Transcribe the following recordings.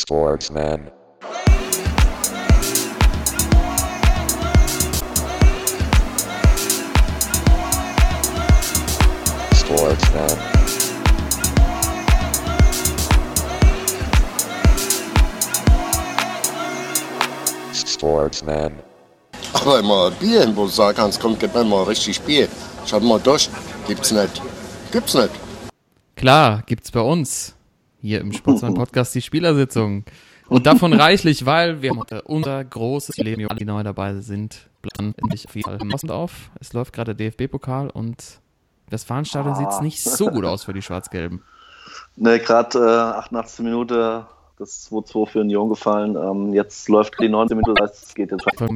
Sportsman. Sportsman. Sportsman. Aber mal Bier, wo du sagen kannst, komm, gib mir mal richtig Bier. Schaut mal durch. Gibt's nicht. Gibt's nicht. Klar, gibt's bei uns hier im Sportsmann Podcast die Spielersitzung. Und davon reichlich, weil wir haben unser großes Leben, die neu dabei sind, planen endlich auf jeden Fall passend auf. Es läuft gerade der DFB-Pokal und das Fahnenstadion Ah. sieht nicht so gut aus für die Schwarz-Gelben. Ne, gerade äh, 88. Minute, das 2-2 für Union gefallen. Ähm, jetzt läuft die 19 Minute, das heißt, es geht jetzt weiter.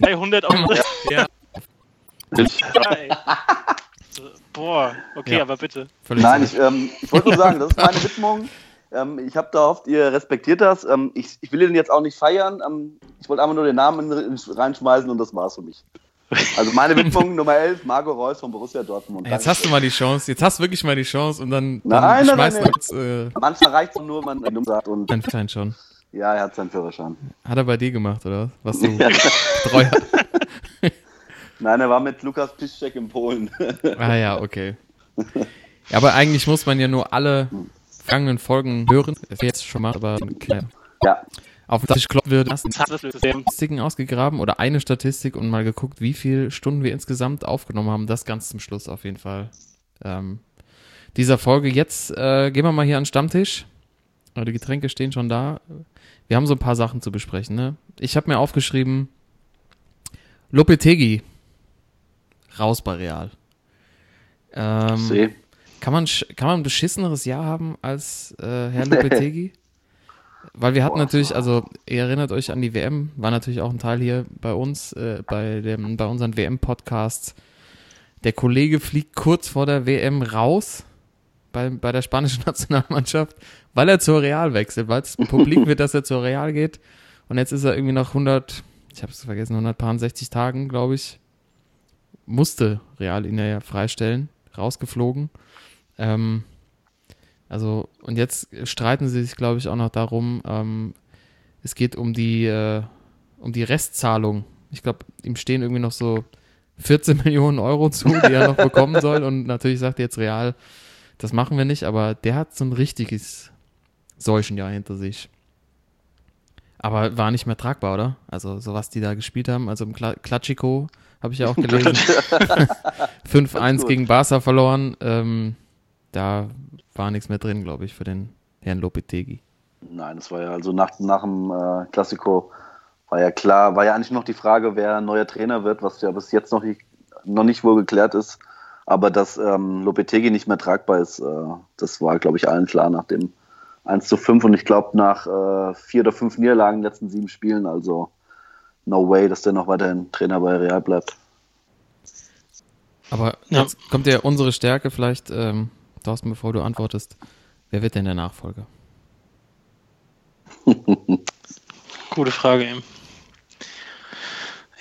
300 auf Ja, Geil. So, Boah, okay, Ja. aber bitte. völlig Nein, ich, ähm, ich wollte nur sagen, das ist meine Widmung. Ähm, ich habe da hofft, ihr respektiert das. Ähm, ich, ich will den jetzt auch nicht feiern. Ähm, ich wollte einfach nur den Namen in- in- reinschmeißen und das war's für mich. Also meine Widmung Nummer 11, Margot Reus von Borussia Dortmund. Jetzt hast du mal die Chance, jetzt hast du wirklich mal die Chance und dann, dann Nein, nein, schmeißt nein, du kurz äh, Manchmal reicht es nur, wenn man sagt und Schein schon. ja, er hat seinen Führerschein. Hat er bei dir gemacht, oder was? Was du treu Nein, er war mit Lukas Piszczek in Polen. Ah ja, okay. Ja, aber eigentlich muss man ja nur alle vergangenen Folgen hören. Das jetzt schon mal, aber äh, ja, auf den Tisch klopfen wird, Statistiken ausgegraben oder eine Statistik und mal geguckt, wie viele Stunden wir insgesamt aufgenommen haben. Das ganz zum Schluss auf jeden Fall. Ähm, dieser Folge. Jetzt äh, gehen wir mal hier an den Stammtisch. Die Getränke stehen schon da. Wir haben so ein paar Sachen zu besprechen. Ne? Ich habe mir aufgeschrieben, Lopetegi raus bei Real. Ähm, kann man, kann man ein beschisseneres Jahr haben als äh, Herr Lopetegi? Weil wir hatten Boah. natürlich, also ihr erinnert euch an die WM, war natürlich auch ein Teil hier bei uns, äh, bei, dem, bei unseren WM-Podcasts. Der Kollege fliegt kurz vor der WM raus bei, bei der spanischen Nationalmannschaft, weil er zur Real wechselt, weil es publik wird, dass er zur Real geht. Und jetzt ist er irgendwie nach 100, ich habe es vergessen, 160 Tagen, glaube ich, musste Real ihn ja freistellen, rausgeflogen. Ähm, also, und jetzt streiten sie sich, glaube ich, auch noch darum, ähm, es geht um die, äh, um die Restzahlung. Ich glaube, ihm stehen irgendwie noch so 14 Millionen Euro zu, die er noch bekommen soll. Und natürlich sagt jetzt Real, das machen wir nicht, aber der hat so ein richtiges Seuchenjahr hinter sich. Aber war nicht mehr tragbar, oder? Also, so was die da gespielt haben. Also im Kla Klatschiko habe ich ja auch gelesen. 5-1 gut. gegen Barca verloren. Ähm, da war nichts mehr drin, glaube ich, für den Herrn Lopetegi. Nein, das war ja also nach, nach dem äh, Klassiko war ja klar, war ja eigentlich noch die Frage, wer neuer Trainer wird, was ja bis jetzt noch nicht, noch nicht wohl geklärt ist. Aber dass ähm, Lopetegi nicht mehr tragbar ist, äh, das war, glaube ich, allen klar nach dem 1 zu 5 und ich glaube nach äh, vier oder fünf Niederlagen in den letzten sieben Spielen. Also no way, dass der noch weiterhin Trainer bei Real bleibt. Aber Ja. jetzt kommt ja unsere Stärke vielleicht, ähm, Thorsten, bevor du antwortest. Wer wird denn der Nachfolger? Gute Frage eben.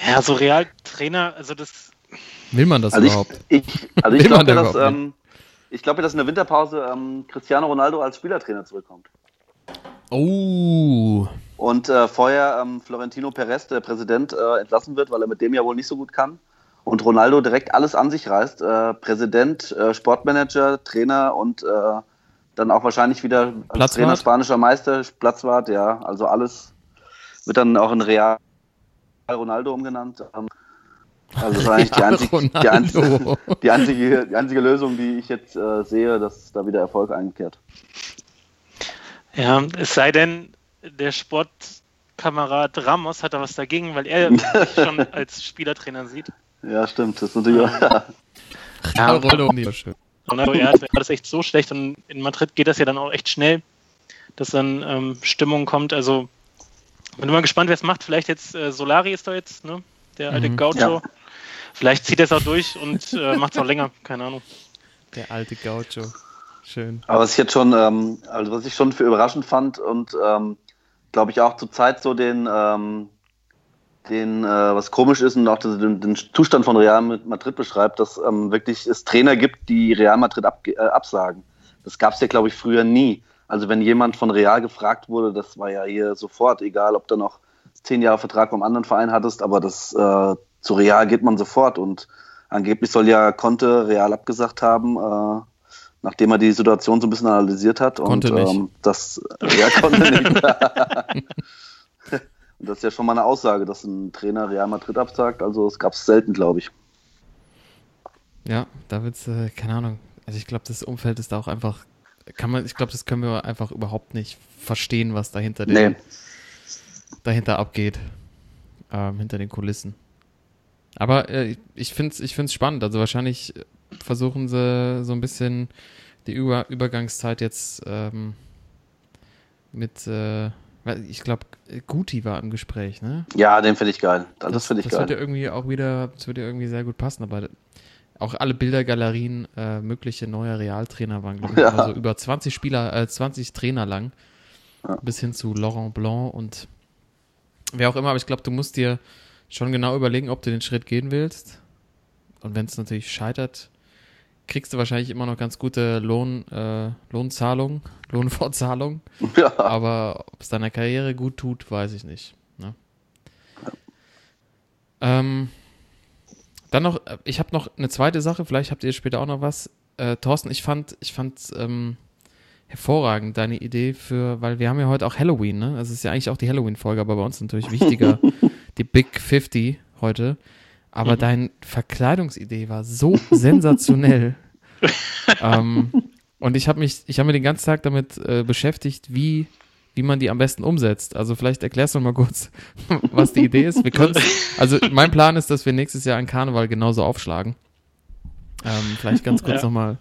Ja, so Realtrainer, also das. Will man das Also überhaupt? ich, ich, also ich Will man glaube, da dass, überhaupt ähm, ich glaube, dass in der Winterpause ähm, Cristiano Ronaldo als Spielertrainer zurückkommt. Oh, Und äh, vorher ähm, Florentino Perez, der Präsident, äh, entlassen wird, weil er mit dem ja wohl nicht so gut kann. Und Ronaldo direkt alles an sich reißt. Äh, Präsident, äh, Sportmanager, Trainer und äh, dann auch wahrscheinlich wieder als? Trainer spanischer Meister, Platzwart, ja. Also alles wird dann auch in Real Ronaldo umgenannt. Ähm, also das ist eigentlich die, einzig, die, einzige, die, einzige, die einzige Lösung, die ich jetzt äh, sehe, dass da wieder Erfolg einkehrt. Ja, es sei denn, der Sportkamerad Ramos hat da was dagegen, weil er sich schon als Spielertrainer sieht. Ja, stimmt. Das ist natürlich auch, Ja, Ronaldo. Ronaldo, ja, das war das echt so schlecht und in Madrid geht das ja dann auch echt schnell, dass dann ähm, Stimmung kommt. Also bin mal gespannt, wer es macht. Vielleicht jetzt äh, Solari ist da jetzt, ne? Der alte Mhm. Gaucho. Ja. Vielleicht zieht er es auch durch und äh, macht es auch länger, keine Ahnung. Der alte Gaucho. Schön. Aber was ich jetzt schon, ähm, also was ich schon für überraschend fand und ähm, glaube ich auch zur Zeit so den, ähm, den äh, was komisch ist und auch den, den Zustand von Real Madrid beschreibt, dass ähm, wirklich es Trainer gibt, die Real Madrid ab, äh, absagen. Das gab es ja, glaube ich, früher nie. Also wenn jemand von Real gefragt wurde, das war ja hier sofort, egal ob du noch zehn Jahre Vertrag beim anderen Verein hattest, aber das äh, zu Real geht man sofort und angeblich soll ja Conte Real abgesagt haben, äh, nachdem er die Situation so ein bisschen analysiert hat. Konnte und nicht. Ähm, das ja, konnte nicht. und das ist ja schon mal eine Aussage, dass ein Trainer Real Madrid absagt. Also es gab es selten, glaube ich. Ja, da wird's, äh, keine Ahnung. Also ich glaube, das Umfeld ist da auch einfach, kann man, ich glaube, das können wir einfach überhaupt nicht verstehen, was dahinter den, Nee. dahinter abgeht. Ähm, hinter den Kulissen. Aber äh, ich finde es ich find's spannend. Also wahrscheinlich versuchen sie so ein bisschen die Über Übergangszeit jetzt ähm, mit, äh, ich glaube, Guti war im Gespräch, ne? Ja, den finde ich geil. Also das finde ich das wird ja geil. irgendwie auch wieder, das wird ja irgendwie sehr gut passen, aber auch alle Bildergalerien, äh, mögliche neue Realtrainer waren, glaube ich, Ja. also über 20 Spieler, äh, 20 Trainer lang, Ja. bis hin zu Laurent Blanc und wer auch immer, aber ich glaube, du musst dir schon genau überlegen, ob du den Schritt gehen willst. Und wenn es natürlich scheitert, kriegst du wahrscheinlich immer noch ganz gute Lohn, äh, Lohnzahlung, Lohnfortzahlung. Ja. Aber ob es deiner Karriere gut tut, weiß ich nicht. Ne? Ähm, dann noch, äh, ich habe noch eine zweite Sache, vielleicht habt ihr später auch noch was. Äh, Thorsten, ich fand, ich fand ähm, hervorragend deine Idee für, weil wir haben ja heute auch Halloween, ne? Also es ist ja eigentlich auch die Halloween-Folge, aber bei uns natürlich wichtiger, die Big 50 heute. Aber deine Verkleidungsidee war so sensationell. ähm, und ich habe mich, ich habe mir den ganzen Tag damit äh, beschäftigt, wie, wie man die am besten umsetzt. Also vielleicht erklärst du mal kurz, was die Idee ist. Wir also mein Plan ist, dass wir nächstes Jahr an Karneval genauso aufschlagen. Ähm, vielleicht ganz kurz Ja. noch mal.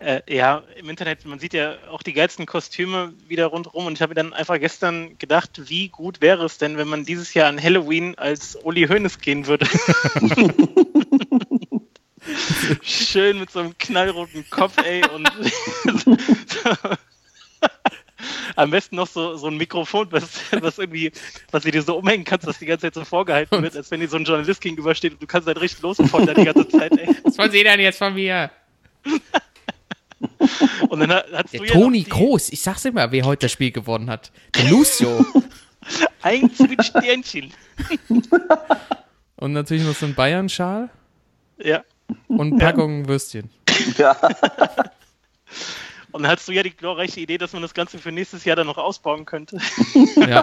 Äh, ja, im Internet, man sieht ja auch die geilsten Kostüme wieder rundherum und ich habe mir dann einfach gestern gedacht, wie gut wäre es denn, wenn man dieses Jahr an Halloween als Uli Hoeneß gehen würde. Schön mit so einem knallroten Kopf, ey, und am besten noch so, so ein Mikrofon, was, was irgendwie, was du dir so umhängen kannst, dass die ganze Zeit so vorgehalten wird, als wenn dir so ein Journalist gegenübersteht und du kannst halt richtig losfeuern die ganze Zeit, ey. Was wollen Sie denn jetzt von mir? Und dann hast Der du ja Toni die- Kroos, ich sag's immer, wer heute das Spiel gewonnen hat. Der Lucio. Eins mit Sternchen. Und natürlich noch so ein Bayern-Schal Ja. und Packung Würstchen. ja. Und dann hast du ja die glorreiche Idee, dass man das Ganze für nächstes Jahr dann noch ausbauen könnte. Ja.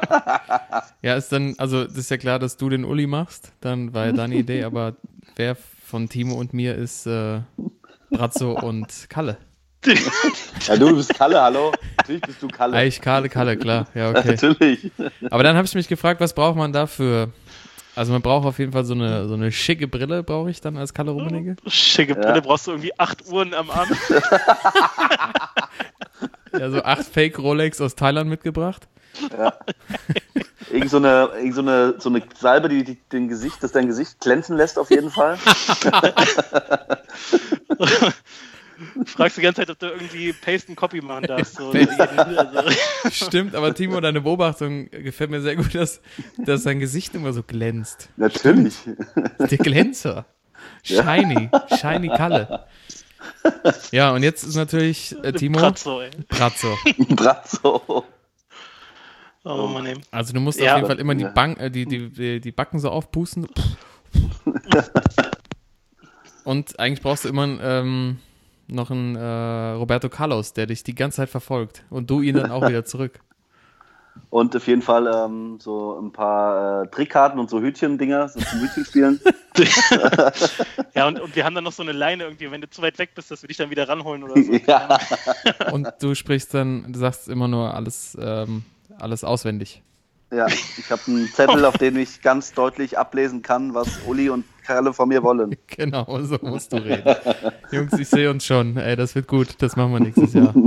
Ja, ist dann, also das ist ja klar, dass du den Uli machst, dann war ja deine Idee, aber wer von Timo und mir ist äh, Brazzo und Kalle. Ja, du bist Kalle, hallo. Natürlich bist du Kalle. Eigentlich Kalle, Kalle, klar, ja, okay. Natürlich. Aber dann habe ich mich gefragt, was braucht man dafür? Also man braucht auf jeden Fall so eine, so eine schicke Brille, brauche ich dann als Kalle Rummenigge. Schicke Brille, brauchst du irgendwie acht Uhren am Arm. Ja, so acht Fake Rolex aus Thailand mitgebracht. Irgend so eine, irgend so eine, so eine Salbe, die, die den Gesicht, das dein Gesicht glänzen lässt auf jeden Fall. Fragst die ganze Zeit, ob du irgendwie Paste and Copy machen darfst. So, Stimmt, aber Timo, deine Beobachtung gefällt mir sehr gut, dass, dass sein Gesicht immer so glänzt. Natürlich. Der Glänzer. Shiny. Shiny Kalle. Ja, und jetzt ist natürlich äh, Timo Pratzo, ey. Brazzo. Brazzo. Oh Mann, ey. Also du musst Ja. auf jeden Fall immer die. Bank, äh, die, die, die, die Backen so aufpusten. Und eigentlich brauchst du immer einen, ähm, noch einen äh, Roberto Carlos, der dich die ganze Zeit verfolgt. Und du ihn dann auch wieder zurück. Und auf jeden Fall ähm, so ein paar äh, Trickkarten und so Hütchen-Dinger, so zum Hütchenspielen. Ja, und, und wir haben dann noch so eine Leine irgendwie, wenn du zu weit weg bist, dass wir dich dann wieder ranholen oder so. ja. Und du sprichst dann, du sagst immer nur alles, ähm, alles auswendig. Ja, ich habe einen Zettel, auf dem ich ganz deutlich ablesen kann, was Uli und Kalle von mir wollen. Genau, so musst du reden. Jungs, ich sehe uns schon. Ey, das wird gut. Das machen wir nächstes Jahr.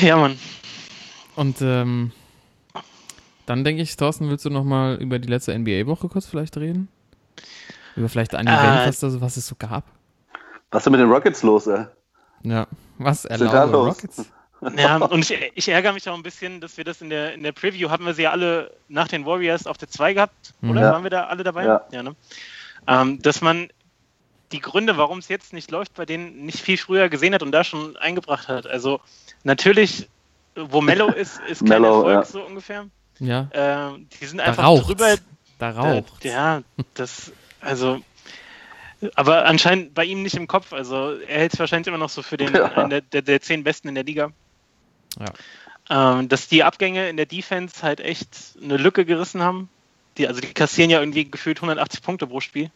Ja, Mann. Und ähm, dann denke ich, Thorsten, willst du noch mal über die letzte NBA-Woche kurz vielleicht reden? Über vielleicht ein Äh. Event, was, da so, was es so gab? Was ist denn mit den Rockets los, ey? Ja, was ist da erlauben los? Rockets? Ja, und ich, ich ärgere mich auch ein bisschen, dass wir das in der, in der Preview hatten wir sie ja alle nach den Warriors auf der 2 gehabt, oder? Mhm. Waren wir da alle dabei? Ja. ne? ähm, dass man die Gründe, warum es jetzt nicht läuft, bei denen nicht viel früher gesehen hat und da schon eingebracht hat. Also natürlich, wo Mellow ist, ist kein Mellow, Erfolg ja. so ungefähr. Ja, Ähm, die sind da einfach raucht's. drüber. Da Äh, raucht. ja, das, also, aber anscheinend bei ihm nicht im Kopf. Also er hält es wahrscheinlich immer noch so für den Ja. einen der, der, der zehn Besten in der Liga. Ja. Ähm, dass die Abgänge in der Defense halt echt eine Lücke gerissen haben. Die, also die kassieren ja irgendwie gefühlt 180 Punkte pro Spiel.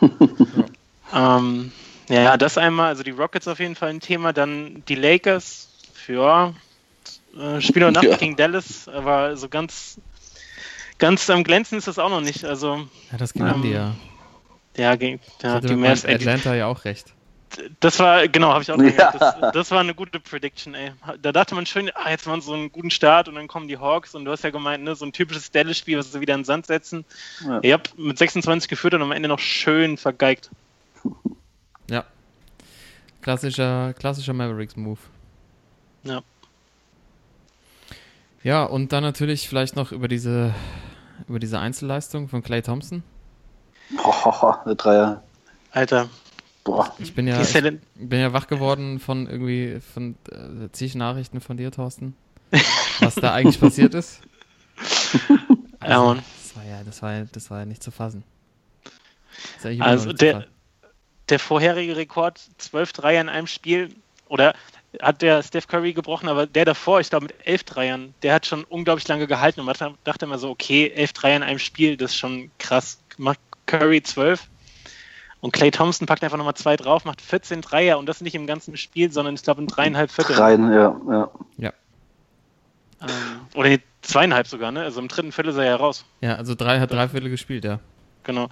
ähm, ja, das einmal, also die Rockets auf jeden Fall ein Thema. Dann die Lakers, für äh, Spiel und Nacht Ja. gegen Dallas, aber so ganz, ganz am Glänzen ist das auch noch nicht. Also Ja, das gewinnen die ja. ja, gegen, Ich ja hatte die Mavs, Atlanta ja auch recht. Das war, genau, habe ich auch Ja. das, das war eine gute Prediction, ey. Da dachte man schön, ah, jetzt machen sie so einen guten Start und dann kommen die Hawks und du hast ja gemeint, ne, so ein typisches Dallas-Spiel, was sie wieder in den Sand setzen. Ja. Ihr habt mit 26 geführt und am Ende noch schön vergeigt. Ja. Klassischer, klassischer Mavericks-Move. Ja. Ja, und dann natürlich vielleicht noch über diese, über diese Einzelleistung von Clay Thompson. Boah, der Dreier. Alter, Boah. Ich bin ja, ich bin ja wach geworden von irgendwie, von äh, zig Nachrichten von dir, Thorsten, was da eigentlich passiert ist. Mann. Das war ja, das war ja, das war ja nicht zu fassen. Also der- fassen. Der vorherige Rekord, 12 Dreier in einem Spiel, oder hat der Steph Curry gebrochen, aber der davor, ich glaube mit 11 Dreiern, der hat schon unglaublich lange gehalten und man dachte- dachte immer so, okay, 11 Dreier in einem Spiel, das ist schon krass. Macht Curry 12 und Clay Thompson packt einfach nochmal zwei drauf, macht 14 Dreier und das nicht im ganzen Spiel, sondern ich glaube in dreieinhalb Vierteln. Dreien, ja, ja. Ja. Ähm, oder nee, zweieinhalb sogar, ne? Also im dritten Viertel ist er ja raus. Ja, also drei hat drei Viertel gespielt, ja. Genau.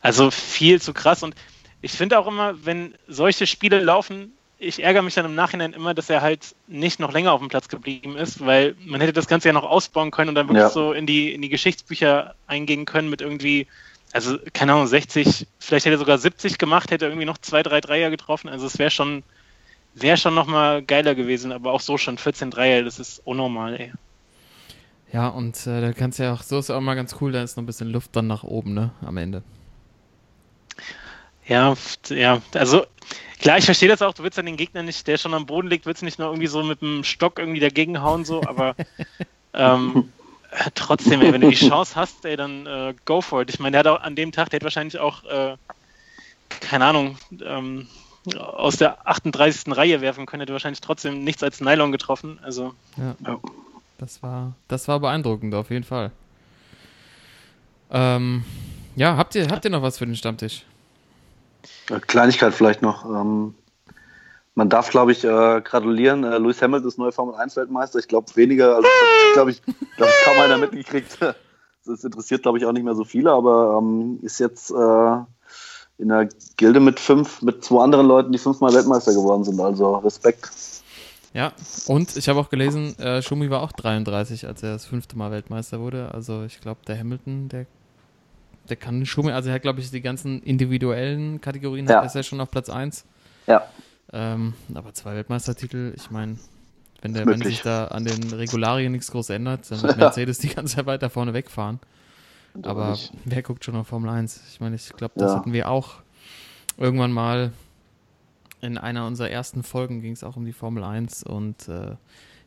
Also viel zu krass. Und ich finde auch immer, wenn solche Spiele laufen, ich ärgere mich dann im Nachhinein immer, dass er halt nicht noch länger auf dem Platz geblieben ist, weil man hätte das Ganze ja noch ausbauen können und dann wirklich Ja. so in die, in die Geschichtsbücher eingehen können mit irgendwie, also keine Ahnung, 60, vielleicht hätte er sogar 70 gemacht, hätte irgendwie noch zwei, drei Dreier getroffen. Also es wäre schon, wäre schon nochmal geiler gewesen, aber auch so schon 14 Dreier, das ist unnormal, ey. Ja, und äh, da kannst du ja auch, so ist auch mal ganz cool, da ist noch ein bisschen Luft dann nach oben, ne, am Ende. Ja, ja, also klar, ich verstehe das auch, du willst dann den Gegner nicht, der schon am Boden liegt, willst du nicht nur irgendwie so mit dem Stock irgendwie dagegen hauen, so, aber ähm, äh, trotzdem, ey, wenn du die Chance hast, ey, dann äh, go for it. Ich meine, der hat auch an dem Tag, der hat wahrscheinlich auch, äh, keine Ahnung, ähm, aus der 38. Reihe werfen können, hätte wahrscheinlich trotzdem nichts als Nylon getroffen. Also, Ja. Ja. Das war, das war beeindruckend, auf jeden Fall. Ähm, ja, habt ihr, habt ihr noch was für den Stammtisch? Äh, Kleinigkeit vielleicht noch. Ähm, man darf, glaube ich, äh, gratulieren. Äh, Lewis Hamilton ist neuer Formel 1 Weltmeister. Ich glaube, weniger, also glaube ich, glaub ich, kaum einer mitgekriegt. Das interessiert, glaube ich, auch nicht mehr so viele, aber ähm, ist jetzt äh, in der Gilde mit fünf, mit zwei anderen Leuten, die fünfmal Weltmeister geworden sind. Also Respekt. Ja, und ich habe auch gelesen, äh, Schumi war auch 33, als er das fünfte Mal Weltmeister wurde. Also ich glaube, der Hamilton, der, der kann Schumi, also er hat, glaube ich, die ganzen individuellen Kategorien, Ja. hat, ist er schon auf Platz 1. Ja. Ähm, aber zwei Weltmeistertitel, ich meine, wenn, der, wenn sich da an den Regularien nichts groß ändert, dann wird Mercedes die ganze Zeit weiter vorne wegfahren. Aber nicht. wer guckt schon auf Formel 1? Ich meine, ich glaube, das Ja. hatten wir auch irgendwann mal in einer unserer ersten Folgen ging es auch um die Formel 1 und äh,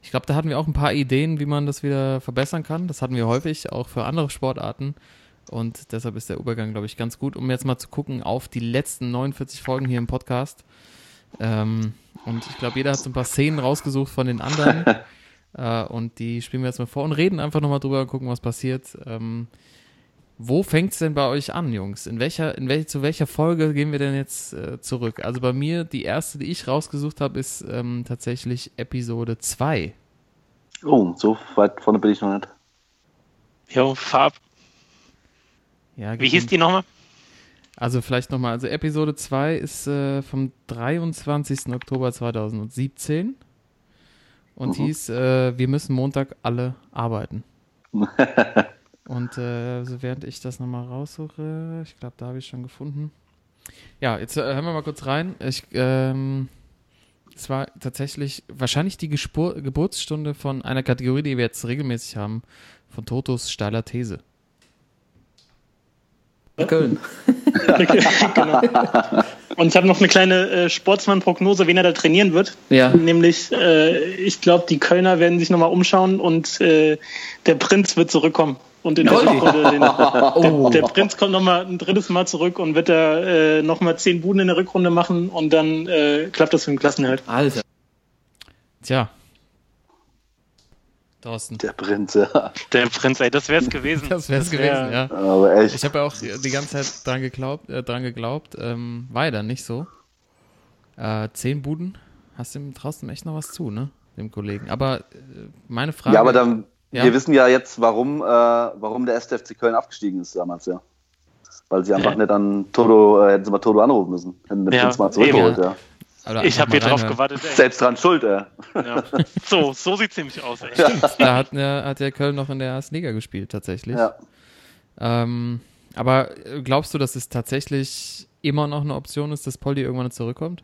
ich glaube, da hatten wir auch ein paar Ideen, wie man das wieder verbessern kann. Das hatten wir häufig, auch für andere Sportarten. Und deshalb ist der Übergang, glaube ich, ganz gut, um jetzt mal zu gucken auf die letzten 49 Folgen hier im Podcast. Ähm, und ich glaube, jeder hat so ein paar Szenen rausgesucht von den anderen. äh, und die spielen wir jetzt mal vor und reden einfach nochmal drüber und gucken, was passiert. Ähm, wo fängt es denn bei euch an, Jungs? In welcher, in welch, zu welcher Folge gehen wir denn jetzt äh, zurück? Also bei mir, die erste, die ich rausgesucht habe, ist ähm, tatsächlich Episode 2. Oh, so weit vorne bin ich noch nicht. jo, Farb. Ja, Wie hieß die nochmal? Also vielleicht nochmal, also Episode 2 ist äh, vom 23. Oktober 2017 und Mhm. hieß, äh, wir müssen Montag alle arbeiten. und äh, also während ich das nochmal raussuche, ich glaube, da habe ich schon gefunden. Ja, jetzt äh, hören wir mal kurz rein. Ich, ähm, es war tatsächlich wahrscheinlich die Gespur Geburtsstunde von einer Kategorie, die wir jetzt regelmäßig haben, von Totos steiler These. Köln. Und Und ich habe noch eine kleine äh, Sportsmann-Prognose, wen er da trainieren wird. Ja. Nämlich, äh, ich glaube, die Kölner werden sich nochmal umschauen und äh, der Prinz wird zurückkommen. Und in der. Rückrunde den, Oh. der, der Prinz kommt nochmal ein drittes Mal zurück und wird da äh, nochmal zehn Buden in der Rückrunde machen und dann äh, klappt das für den Klassenerhalt. Alter. Tja. Thorsten. Der Prinz, ja. Der Prinz, ey, das wär's gewesen. Das wär's wär- gewesen, ja. Aber echt. Ich habe ja auch die ganze Zeit dran geglaubt, äh, dran geglaubt. Ähm, war ja dann nicht so. Äh, zehn Buden, hast dem traust dem echt noch was zu, ne? Dem Kollegen. Aber äh, meine Frage. Ja, aber dann, Ja. wir wissen ja jetzt, warum, äh, warum der SFC Köln abgestiegen ist damals, ja. Weil sie einfach Ja. nicht an Toto, äh, hätten sie mal Toto anrufen müssen. Hätten den Ja, Prinz mal zurückgeholt, eben. ja. Oder Ich habe hier drauf gewartet, ey. Selbst dran schuld, äh. Ja. So, so sieht's nämlich aus, ey. Da hat, ja, hat der Köln noch in der ersten Liga gespielt, tatsächlich. Ja. Ähm, aber äh, glaubst du, dass es tatsächlich immer noch eine Option ist, dass Poldi irgendwann zurückkommt?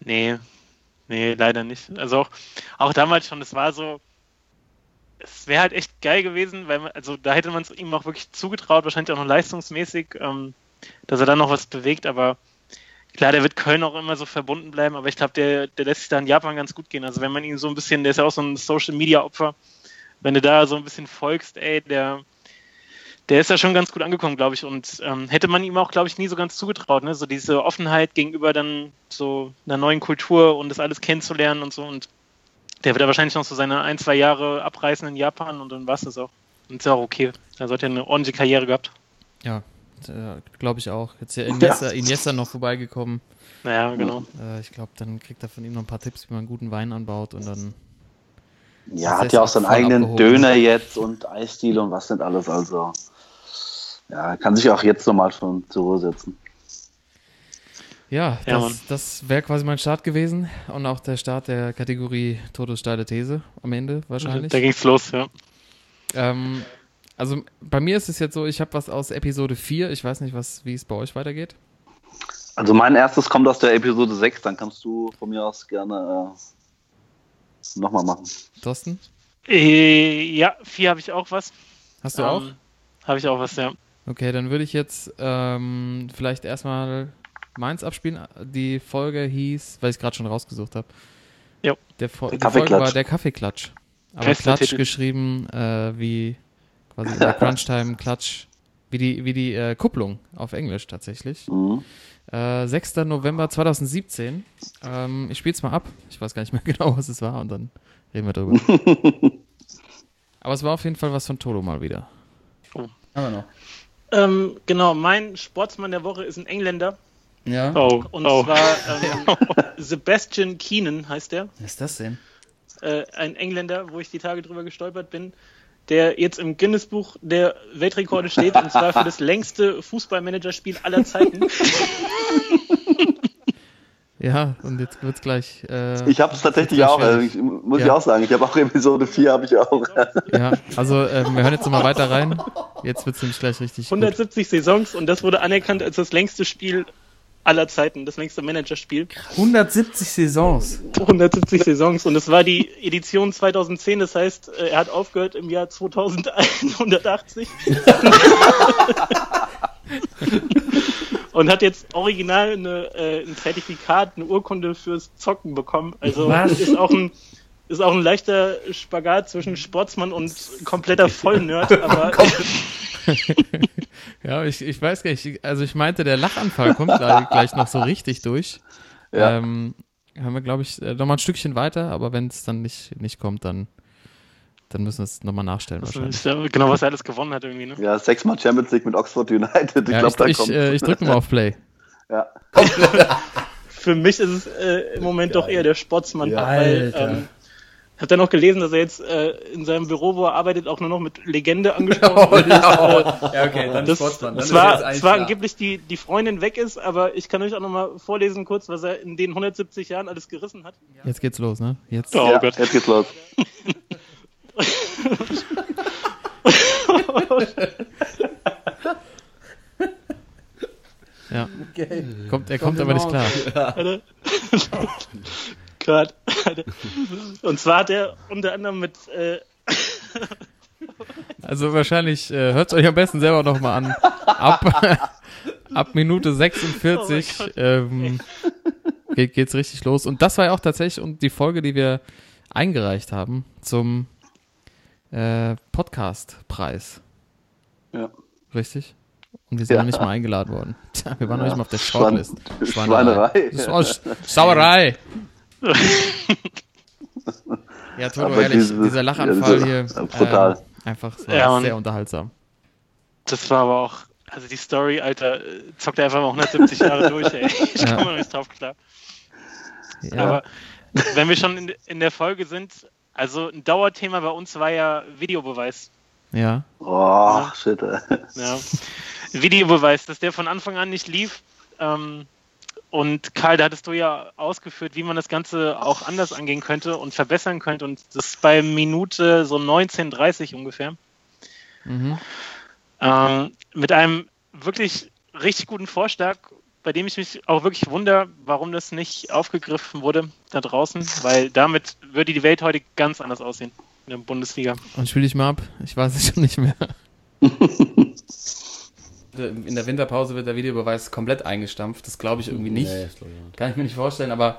Nee, nee, leider nicht. Also auch, auch damals schon, es war so, es wäre halt echt geil gewesen, weil man, also da hätte man es ihm auch wirklich zugetraut, wahrscheinlich auch noch leistungsmäßig, ähm, dass er dann noch was bewegt, aber klar, der wird Köln auch immer so verbunden bleiben, aber ich glaube, der, der lässt sich da in Japan ganz gut gehen. Also wenn man ihn so ein bisschen, der ist ja auch so ein Social Media Opfer, wenn du da so ein bisschen folgst, ey, der, der ist ja schon ganz gut angekommen, glaube ich. Und ähm, hätte man ihm auch, glaube ich, nie so ganz zugetraut, ne? So diese Offenheit gegenüber dann so einer neuen Kultur und das alles kennenzulernen und so. Und der wird ja wahrscheinlich noch so seine ein, zwei Jahre abreißen in Japan und dann war es das auch. Und ist ja auch okay. Da sollte er eine ordentliche Karriere gehabt. Ja, glaube ich auch. Jetzt ja Iniesta, Iniesta noch vorbeigekommen. Naja, genau. Äh, ich glaube, dann kriegt er von ihm noch ein paar Tipps, wie man guten Wein anbaut und dann. Ja, hat ist ja auch seinen eigenen abgehoben. Döner jetzt und Eisdiele und was nicht alles. Also, ja, kann sich auch jetzt nochmal schon zur Ruhe setzen. Ja, Ja, das, das wäre quasi mein Start gewesen und auch der Start der Kategorie Todes steile These am Ende wahrscheinlich. Da ging's los, ja. Ähm, also bei mir ist es jetzt so, ich habe was aus Episode 4. Ich weiß nicht, was, wie es bei euch weitergeht. Also, mein erstes kommt aus der Episode 6. Dann kannst du von mir aus gerne äh, nochmal machen. Thorsten, Äh, ja, vier habe ich auch was. hast du auch? Habe ich auch was, ja. Okay, dann würde ich jetzt ähm, vielleicht erstmal meins abspielen. Die Folge hieß, weil ich es gerade schon rausgesucht habe. Der, Fo Der die Folge Kaffeeklatsch. war der Kaffeeklatsch. Aber Klatsch geschrieben äh, wie quasi in der Crunchtime Klatsch. Wie die, wie die äh, Kupplung auf Englisch tatsächlich. Mhm. Äh, 6. November 2017. Ähm, ich spiele es mal ab. Ich weiß gar nicht mehr genau, was es war und dann reden wir drüber. Aber es war auf jeden Fall was von Toto mal wieder. Haben wir noch. Ähm, genau, mein Sportsmann der Woche ist ein Engländer. Ja. Oh, Und oh. zwar ähm, Sebastian Keenan heißt er. Was ist das denn? Äh, ein Engländer, wo ich die Tage drüber gestolpert bin, der jetzt im Guinness-Buch der Weltrekorde steht, und zwar für das längste Fußballmanagerspiel aller Zeiten. Ja, und jetzt wird's gleich. Äh, Ich habe es tatsächlich auch. Also ich, muss ich Ja. auch sagen. Ich habe auch Episode 4 habe ich auch. Ja, also äh, wir hören jetzt mal weiter rein. Jetzt wird's nämlich gleich richtig gut. 170 Saisons und das wurde anerkannt als das längste Spiel aller Zeiten, das längste Managerspiel. 170 Saisons. 170 Saisons und es war die Edition 2010, das heißt, äh, er hat aufgehört im Jahr 2180 und hat jetzt original eine, äh, ein Zertifikat, eine Urkunde fürs Zocken bekommen. Also Was? ist auch ein ist auch ein leichter Spagat zwischen Sportsmann und kompletter Vollnerd, aber Ja, ich, ich weiß gar nicht. Also ich meinte, der Lachanfall kommt gleich, gleich noch so richtig durch. Ja. Ähm, haben wir, glaube ich, äh, noch mal ein Stückchen weiter, aber wenn es dann nicht, nicht kommt, dann, dann müssen wir es nochmal nachstellen Das wahrscheinlich. ist genau, was er alles gewonnen hat irgendwie, ne? Ja, sechsmal Champions League mit Oxford United. Ich Ja, glaube, da ich, kommt. äh, ich drücke mal auf Play. ja. für mich ist es äh, im Moment doch eher der Sportsmann, Ja. weil Alter. ähm, habe dann noch gelesen, dass er jetzt äh, in seinem Büro, wo er arbeitet, auch nur noch mit Legende angesprochen wird. ja, okay, dann Das, Sportsmann. Dann das ist war zwar angeblich die, die Freundin weg ist, aber ich kann euch auch noch mal vorlesen kurz, was er in den 170 Jahren alles gerissen hat. Jetzt geht's los, ne? Jetzt. Oh ja, Gott. jetzt geht's los. Ja. Kommt, er kommt aber nicht klar. Warte. Grad. Und zwar hat er unter anderem mit äh, Also wahrscheinlich äh, hört euch am besten selber noch mal an. Ab, ab Minute 46 Oh ähm, geht, geht's richtig los. Und das war ja auch tatsächlich und die Folge, die wir eingereicht haben zum äh, Podcast-Preis. Ja. Richtig? Und wir sind Ja. noch nicht mal eingeladen worden. Tja, wir waren noch Ja. nicht mal auf der Shortlist. Schweinerei. Das war Sch- Sauerei. ja, Toto, Aber ehrlich, diese- dieser Lachanfall ja, hier. diese- brutal. Äh, einfach Ja, sehr unterhaltsam. Das war aber auch, also die Story, Alter, äh, zockt er einfach mal 170 Jahre durch, ey. Ich Ja. komme noch nicht drauf klar. Ja, Aber wenn wir schon in, in der Folge sind, also ein Dauerthema bei uns war ja Videobeweis. ja. Oh, shit, ey. Ja. Videobeweis, dass der von Anfang an nicht lief. Ähm, und Karl, da hattest du ja ausgeführt, wie man das Ganze auch anders angehen könnte und verbessern könnte. Und das ist bei Minute so 19.30 ungefähr. Mhm. Ähm, mit einem wirklich richtig guten Vorschlag, bei dem ich mich auch wirklich wundere, warum das nicht aufgegriffen wurde da draußen, weil damit würde die Welt heute ganz anders aussehen in der Bundesliga. Und spiel dich mal ab. Ich weiß es schon nicht mehr. In der Winterpause wird der Videobeweis komplett eingestampft. Das glaube ich irgendwie nicht. Nee, ich glaub, ja. Kann ich mir nicht vorstellen, aber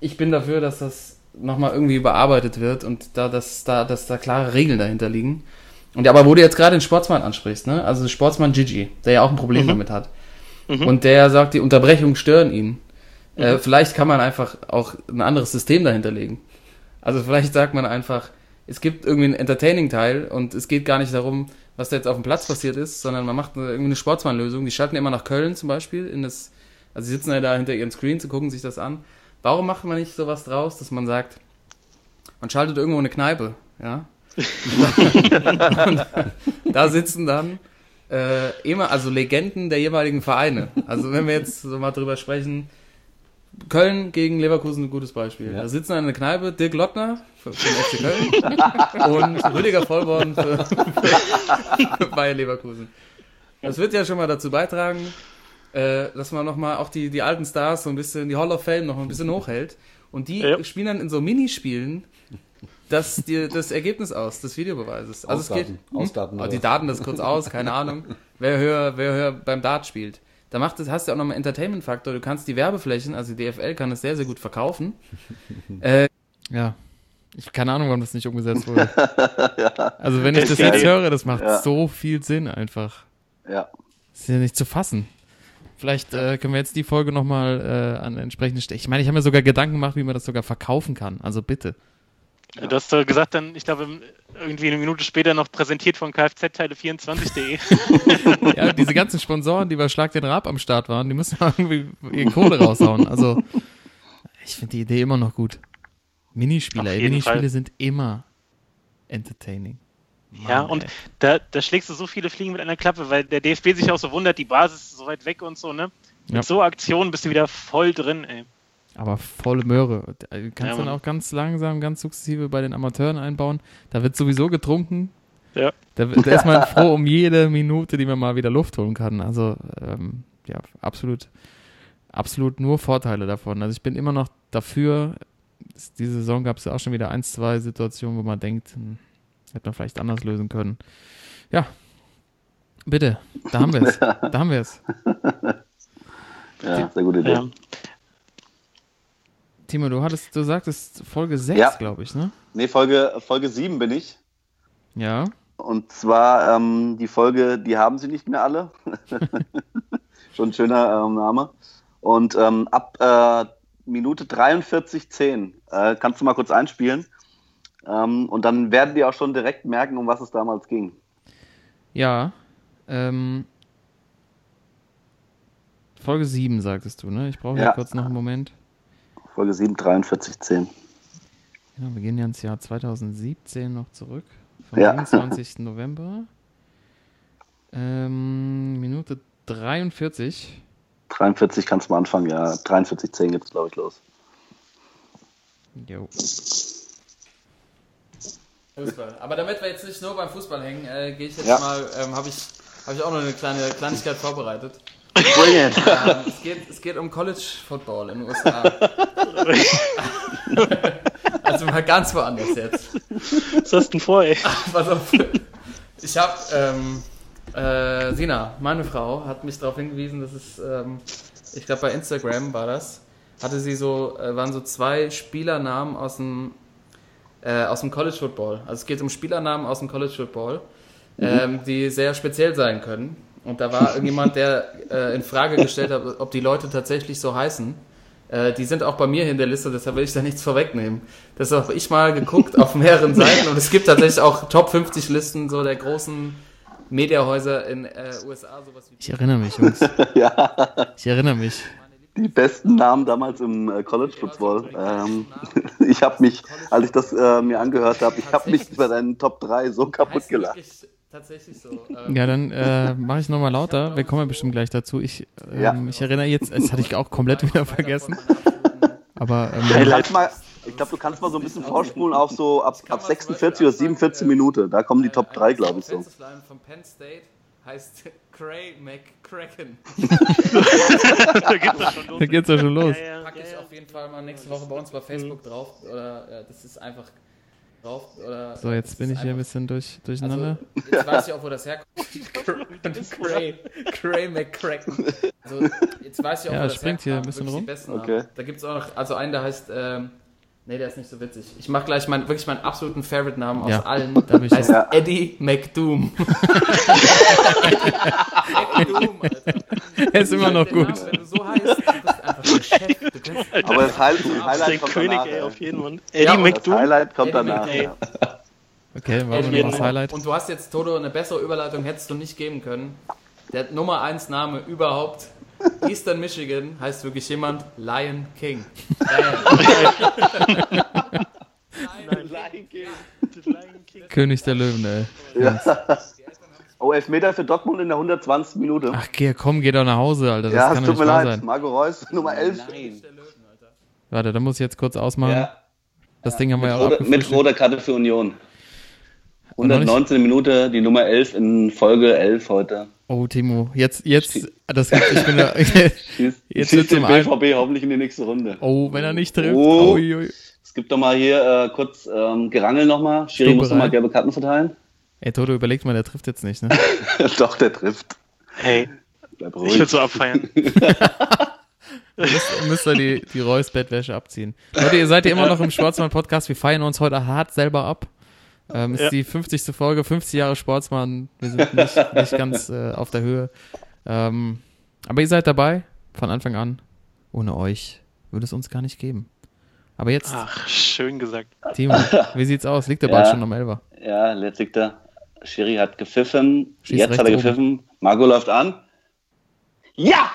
ich bin dafür, dass das nochmal irgendwie überarbeitet wird und da, dass da, dass da klare Regeln dahinter liegen. Und aber wo du jetzt gerade den Sportsmann ansprichst, ne? Also Sportsmann Gigi, der ja auch ein Problem damit hat. Und der sagt, die Unterbrechungen stören ihn. Äh, vielleicht kann man einfach auch ein anderes System dahinter legen. Also vielleicht sagt man einfach, es gibt irgendwie einen Entertaining-Teil und es geht gar nicht darum, was da jetzt auf dem Platz passiert ist, sondern man macht irgendwie eine Sportsmann-Lösung. Die schalten immer nach Köln zum Beispiel, in das, also sie sitzen ja da hinter ihren Screens und gucken sich das an. Warum macht man nicht sowas draus, dass man sagt, man schaltet irgendwo eine Kneipe, ja? da sitzen dann äh, immer, also Legenden der jeweiligen Vereine. Also wenn wir jetzt so mal drüber sprechen, Köln gegen Leverkusen ein gutes Beispiel. Ja. Da sitzen in einer Kneipe Dirk Lottner für, für den FC Köln und Rüdiger Vollborn für, für, für Bayer Leverkusen. Das wird ja schon mal dazu beitragen, äh, dass man nochmal auch die, die alten Stars so ein bisschen, die Hall of Fame noch ein bisschen hochhält. Und die Ja. spielen dann in so Minispielen das, die, das Ergebnis aus, des Videobeweises. Also es Ausdaten. geht, Ausdaten, Oh, oder die? Daten das kurz aus, keine Ahnung. Wer höher, wer höher beim Dart spielt. Da macht das, hast du auch nochmal Entertainment-Faktor. Du kannst die Werbeflächen, also die DFL kann es sehr, sehr gut verkaufen. äh, ja. Ich keine Ahnung, warum das nicht umgesetzt wurde. Also wenn ich das jetzt höre, das macht Ja. so viel Sinn einfach. Ja. Das ist ja nicht zu fassen. Vielleicht äh, können wir jetzt die Folge nochmal äh, an entsprechende Stelle. Ich meine, ich habe mir sogar Gedanken gemacht, wie man das sogar verkaufen kann. Also bitte. Du hast doch gesagt, dann, ich glaube, irgendwie eine Minute später noch präsentiert von kfzteile24.de. Ja, diese ganzen Sponsoren, die bei Schlag den Rab am Start waren, die müssen irgendwie ihre Kohle raushauen. Also, ich finde die Idee immer noch gut. Minispiele, ey, Minispiele Fall. sind immer entertaining. Mann, ja, und ey. da, da schlägst du so viele Fliegen mit einer Klappe, weil der DFB sich auch so wundert, die Basis ist so weit weg und so, ne? Mit Ja. so Aktionen bist du wieder voll drin, ey. Aber volle Möhre. Du kannst Ja, dann auch ganz langsam, ganz sukzessive bei den Amateuren einbauen. Da wird sowieso getrunken. Ja. Da, da ist man froh um jede Minute, die man mal wieder Luft holen kann. Also, ähm, ja, absolut, absolut nur Vorteile davon. Also ich bin immer noch dafür. Es- Diese Saison gab es ja auch schon wieder ein, zwei Situationen, wo man denkt, hm, hätte man vielleicht anders lösen können. Ja. Bitte, da haben wir es. Da haben wir es. Ja, sehr gute Idee. Ja. Timo, du hattest, du sagtest Folge 6, Ja. glaube ich, ne? Nee, Folge, Folge 7 bin ich. Ja. Und zwar ähm, die Folge, die haben sie nicht mehr alle. Schon ein schöner ähm, Name. Und ähm, ab äh, Minute 43,10 äh, kannst du mal kurz einspielen. Ähm, und dann werden die auch schon direkt merken, um was es damals ging. Ja. Ähm, Folge 7, sagtest du, ne? Ich brauche ja. Ja. kurz noch einen Moment. Folge 7, 43,10. Genau, wir gehen ja ins Jahr 2017 noch zurück. Vom Ja. 27. November. Ähm, Minute 43. 43 kannst du mal anfangen, ja. 43,10 geht es, glaube ich, los. Jo. Fußball. Aber damit wir jetzt nicht nur beim Fußball hängen, äh, gehe ich jetzt Ja. mal, ähm, habe ich, hab ich auch noch eine kleine Kleinigkeit vorbereitet. Bring it! Ähm, es, geht, es geht um College Football in den USA. also mal ganz woanders jetzt. Was hast du denn vor, ey? Pass auf. Ich habe ähm, Äh, Sina, meine Frau, hat mich darauf hingewiesen, dass es, ähm, ich glaube bei Instagram war das, hatte sie so, äh, waren so zwei Spielernamen aus dem, äh, aus dem College Football. Also es geht um Spielernamen aus dem College Football, ähm, die sehr speziell sein können. Und da war irgendjemand, der äh, in Frage gestellt hat, ob die Leute tatsächlich so heißen. Äh, die sind auch bei mir hier in der Liste, deshalb will ich da nichts vorwegnehmen. Das habe ich mal geguckt auf mehreren Seiten und es gibt tatsächlich auch Top 50 Listen so der großen Mediahäuser in äh, USA, sowas wie. Ich erinnere mich, Jungs. ja, Ich erinnere mich. die besten Namen damals im äh, College Football. Ähm, ich habe mich, als ich das äh, mir angehört habe, ich habe mich bei deinen Top 3 so kaputt gelacht. wirklich Tatsächlich so. Ja, dann äh, mache ich nochmal lauter. Wir kommen ja bestimmt gleich dazu. Ich, ähm, Ja. ich erinnere jetzt, das hatte ich auch komplett wieder vergessen. Aber ähm, Du kannst mal, ich glaube, du kannst mal so ein bisschen vorspulen auf so ab, ab 46 oder 47 Minuten. Da kommen die Top 3, glaube ich, so. Von Penn State heißt Cray McCracken. da geht's doch schon los. Da geht's ja schon los. Ja, ja, Packe ja, ich ja. auf jeden Fall mal nächste Woche bei uns bei Facebook drauf. Oder ja, das ist einfach drauf. Oder, so, jetzt bin ich hier ein bisschen durch, durcheinander. Also, jetzt weiß ich auch, wo das herkommt. Cray, Cray McCracken. Also, jetzt weiß ich auch, Ja, wo das springt hier ein bisschen Wirklich rum. die besten Okay. Da gibt es auch noch, also einen, der heißt, ähm, nee, der ist nicht so witzig. Ich mache gleich mein, wirklich meinen absoluten Favorite-Namen aus Ja, allen. da bin ich heißt auch. Eddie McDoom. Eddie Doom, Alter. Er ist immer noch gut. Name, wenn du so heißt, du bist einfach der Chef. Aber das, Highlight, das Highlight der kommt König, danach. ey, ja. auf jeden Fall. Eddie Ja, und Das McDoom. Highlight kommt Eddie danach. McDoom. Ja. Okay, Eddie noch das Highlight. Und du hast jetzt, Toto, eine bessere Überleitung hättest du nicht geben können. Der Nummer 1 Name überhaupt, Eastern Michigan, heißt wirklich jemand Lion King. Lion King. König der Löwen, ey. Oh, Elfmeter für Dortmund in der 120. Minute. Ach, geh, komm, geh doch nach Hause, Alter. Das ja, kann es doch tut nicht mir wahr leid. sein. Marco Reus, Nummer 11. Warte, da muss ich jetzt kurz ausmachen. Ja, Das Ding haben wir ja auch mit roter Karte für Union. Und noch nicht- 119 Minute, die Nummer 11 in Folge 11 heute. Oh, Timo, jetzt, jetzt, das, ich bin da, Jetzt den zum BVB hoffentlich in die nächste Runde. oh, wenn er nicht trifft. Oh. Ui, ui. Es gibt doch mal hier äh, kurz ähm, Gerangel nochmal. Schiri muss nochmal gelbe Karten verteilen. Ey, Toto, überlegt mal, der trifft jetzt nicht, ne? Doch, der trifft. Hey, Bleib ich ruhig. will so abfeiern. Müsst, müsst ihr die, die Reus Bettwäsche abziehen. Leute, ihr seid ja immer noch im Sportsmann-Podcast. Wir feiern uns heute hart selber ab. Ähm, ist Ja. die 50. Folge, 50 Jahre Sportsmann. Wir sind nicht, nicht ganz äh, auf der Höhe. Ähm, aber ihr seid dabei von Anfang an. Ohne euch würde es uns gar nicht geben. Aber jetzt, Ach, schön gesagt. Timo, wie sieht's aus? Liegt der Ball Ja. schon am Elfer? Ja, jetzt liegt er. Schiri hat gepfiffen. Schießt jetzt hat er gepfiffen. Marco läuft an. Ja!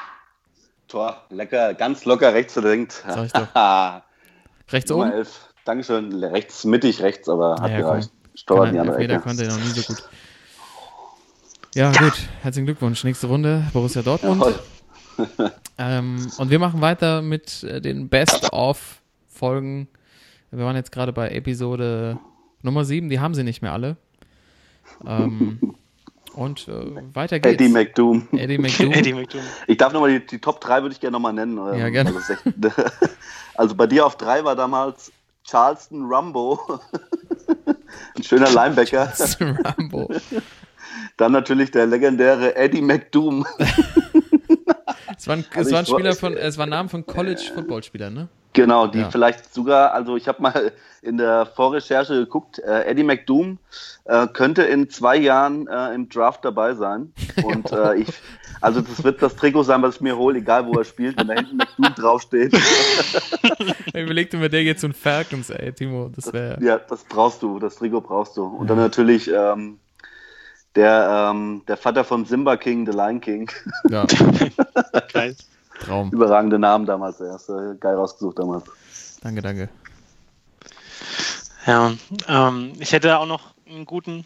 Tor, lecker, ganz locker rechts verlinkt. Sag ich doch. Rechts Nummer oben? 11. Dankeschön. Rechts, mittig rechts, aber hat Ja, gereicht. komm. Die Kann er- andere Ecke. konnte er noch nie so gut. Ja, gut. Herzlichen Glückwunsch. Nächste Runde Borussia Dortmund. Ähm, und wir machen weiter mit äh, den Best-of-Folgen. Wir waren jetzt gerade bei Episode Nummer 7, die haben sie nicht mehr alle. Ähm, und äh, weiter geht's. Eddie McDoom. Eddie McDoom. Eddie McDoom. Ich darf nochmal die, die Top 3 würde ich gerne nochmal nennen. ähm, Ja, gerne. Also, also bei dir auf 3 war damals Charleston Rumbo. Ein schöner Linebacker. Rambo. Dann natürlich der legendäre Eddie McDoom. Es waren, es Also waren ich- Spieler von, es waren Namen von College-Footballspielern, ne? Genau, die Ja. vielleicht sogar, also ich habe mal in der Vorrecherche geguckt, äh, Eddie McDoom äh, könnte in zwei Jahren äh, im Draft dabei sein. Und äh, ich, also das wird das Trikot sein, was ich mir hole, egal wo er spielt, wenn da hinten McDoom draufsteht. Ich überlegte mir, der geht zu den Falcons, ey, Timo. Das wäre. Ja, das brauchst du, das Trikot brauchst du. Und dann natürlich ähm, der, ähm, der Vater von Simba King, The Lion King. Ja, Geil. Traum. Überragende Namen damals, er ist äh, geil rausgesucht damals. Danke, danke. Ja, ähm, ich hätte auch noch einen guten.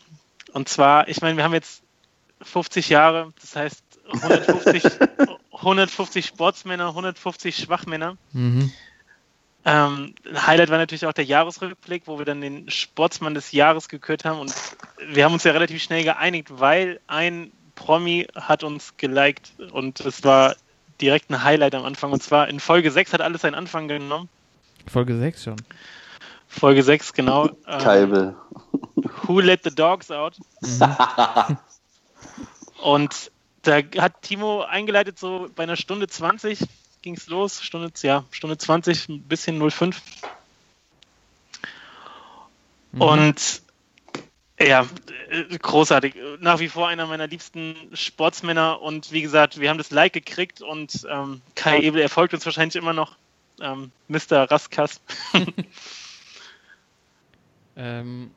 Und zwar, ich meine, wir haben jetzt 50 Jahre, das heißt 150, 150 Sportsmänner, 150 Schwachmänner. Mhm. Ähm, ein Highlight war natürlich auch der Jahresrückblick, wo wir dann den Sportsmann des Jahres gekürt haben. Und wir haben uns ja relativ schnell geeinigt, weil ein Promi hat uns geliked und es war direkt ein Highlight am Anfang. Und zwar in Folge 6 hat alles seinen Anfang genommen. Folge 6 schon. Folge 6, genau. Ähm, Keibel. Who let the dogs out? Und da hat Timo eingeleitet, so bei einer Stunde 20 ging es los, Stunde, ja, Stunde 20, ein bisschen 05. Mhm. Und ja, großartig. Nach wie vor einer meiner liebsten Sportsmänner und wie gesagt, wir haben das Like gekriegt und ähm, Kai Ebel erfolgt uns wahrscheinlich immer noch. Ähm, Mr. Raskas. ähm,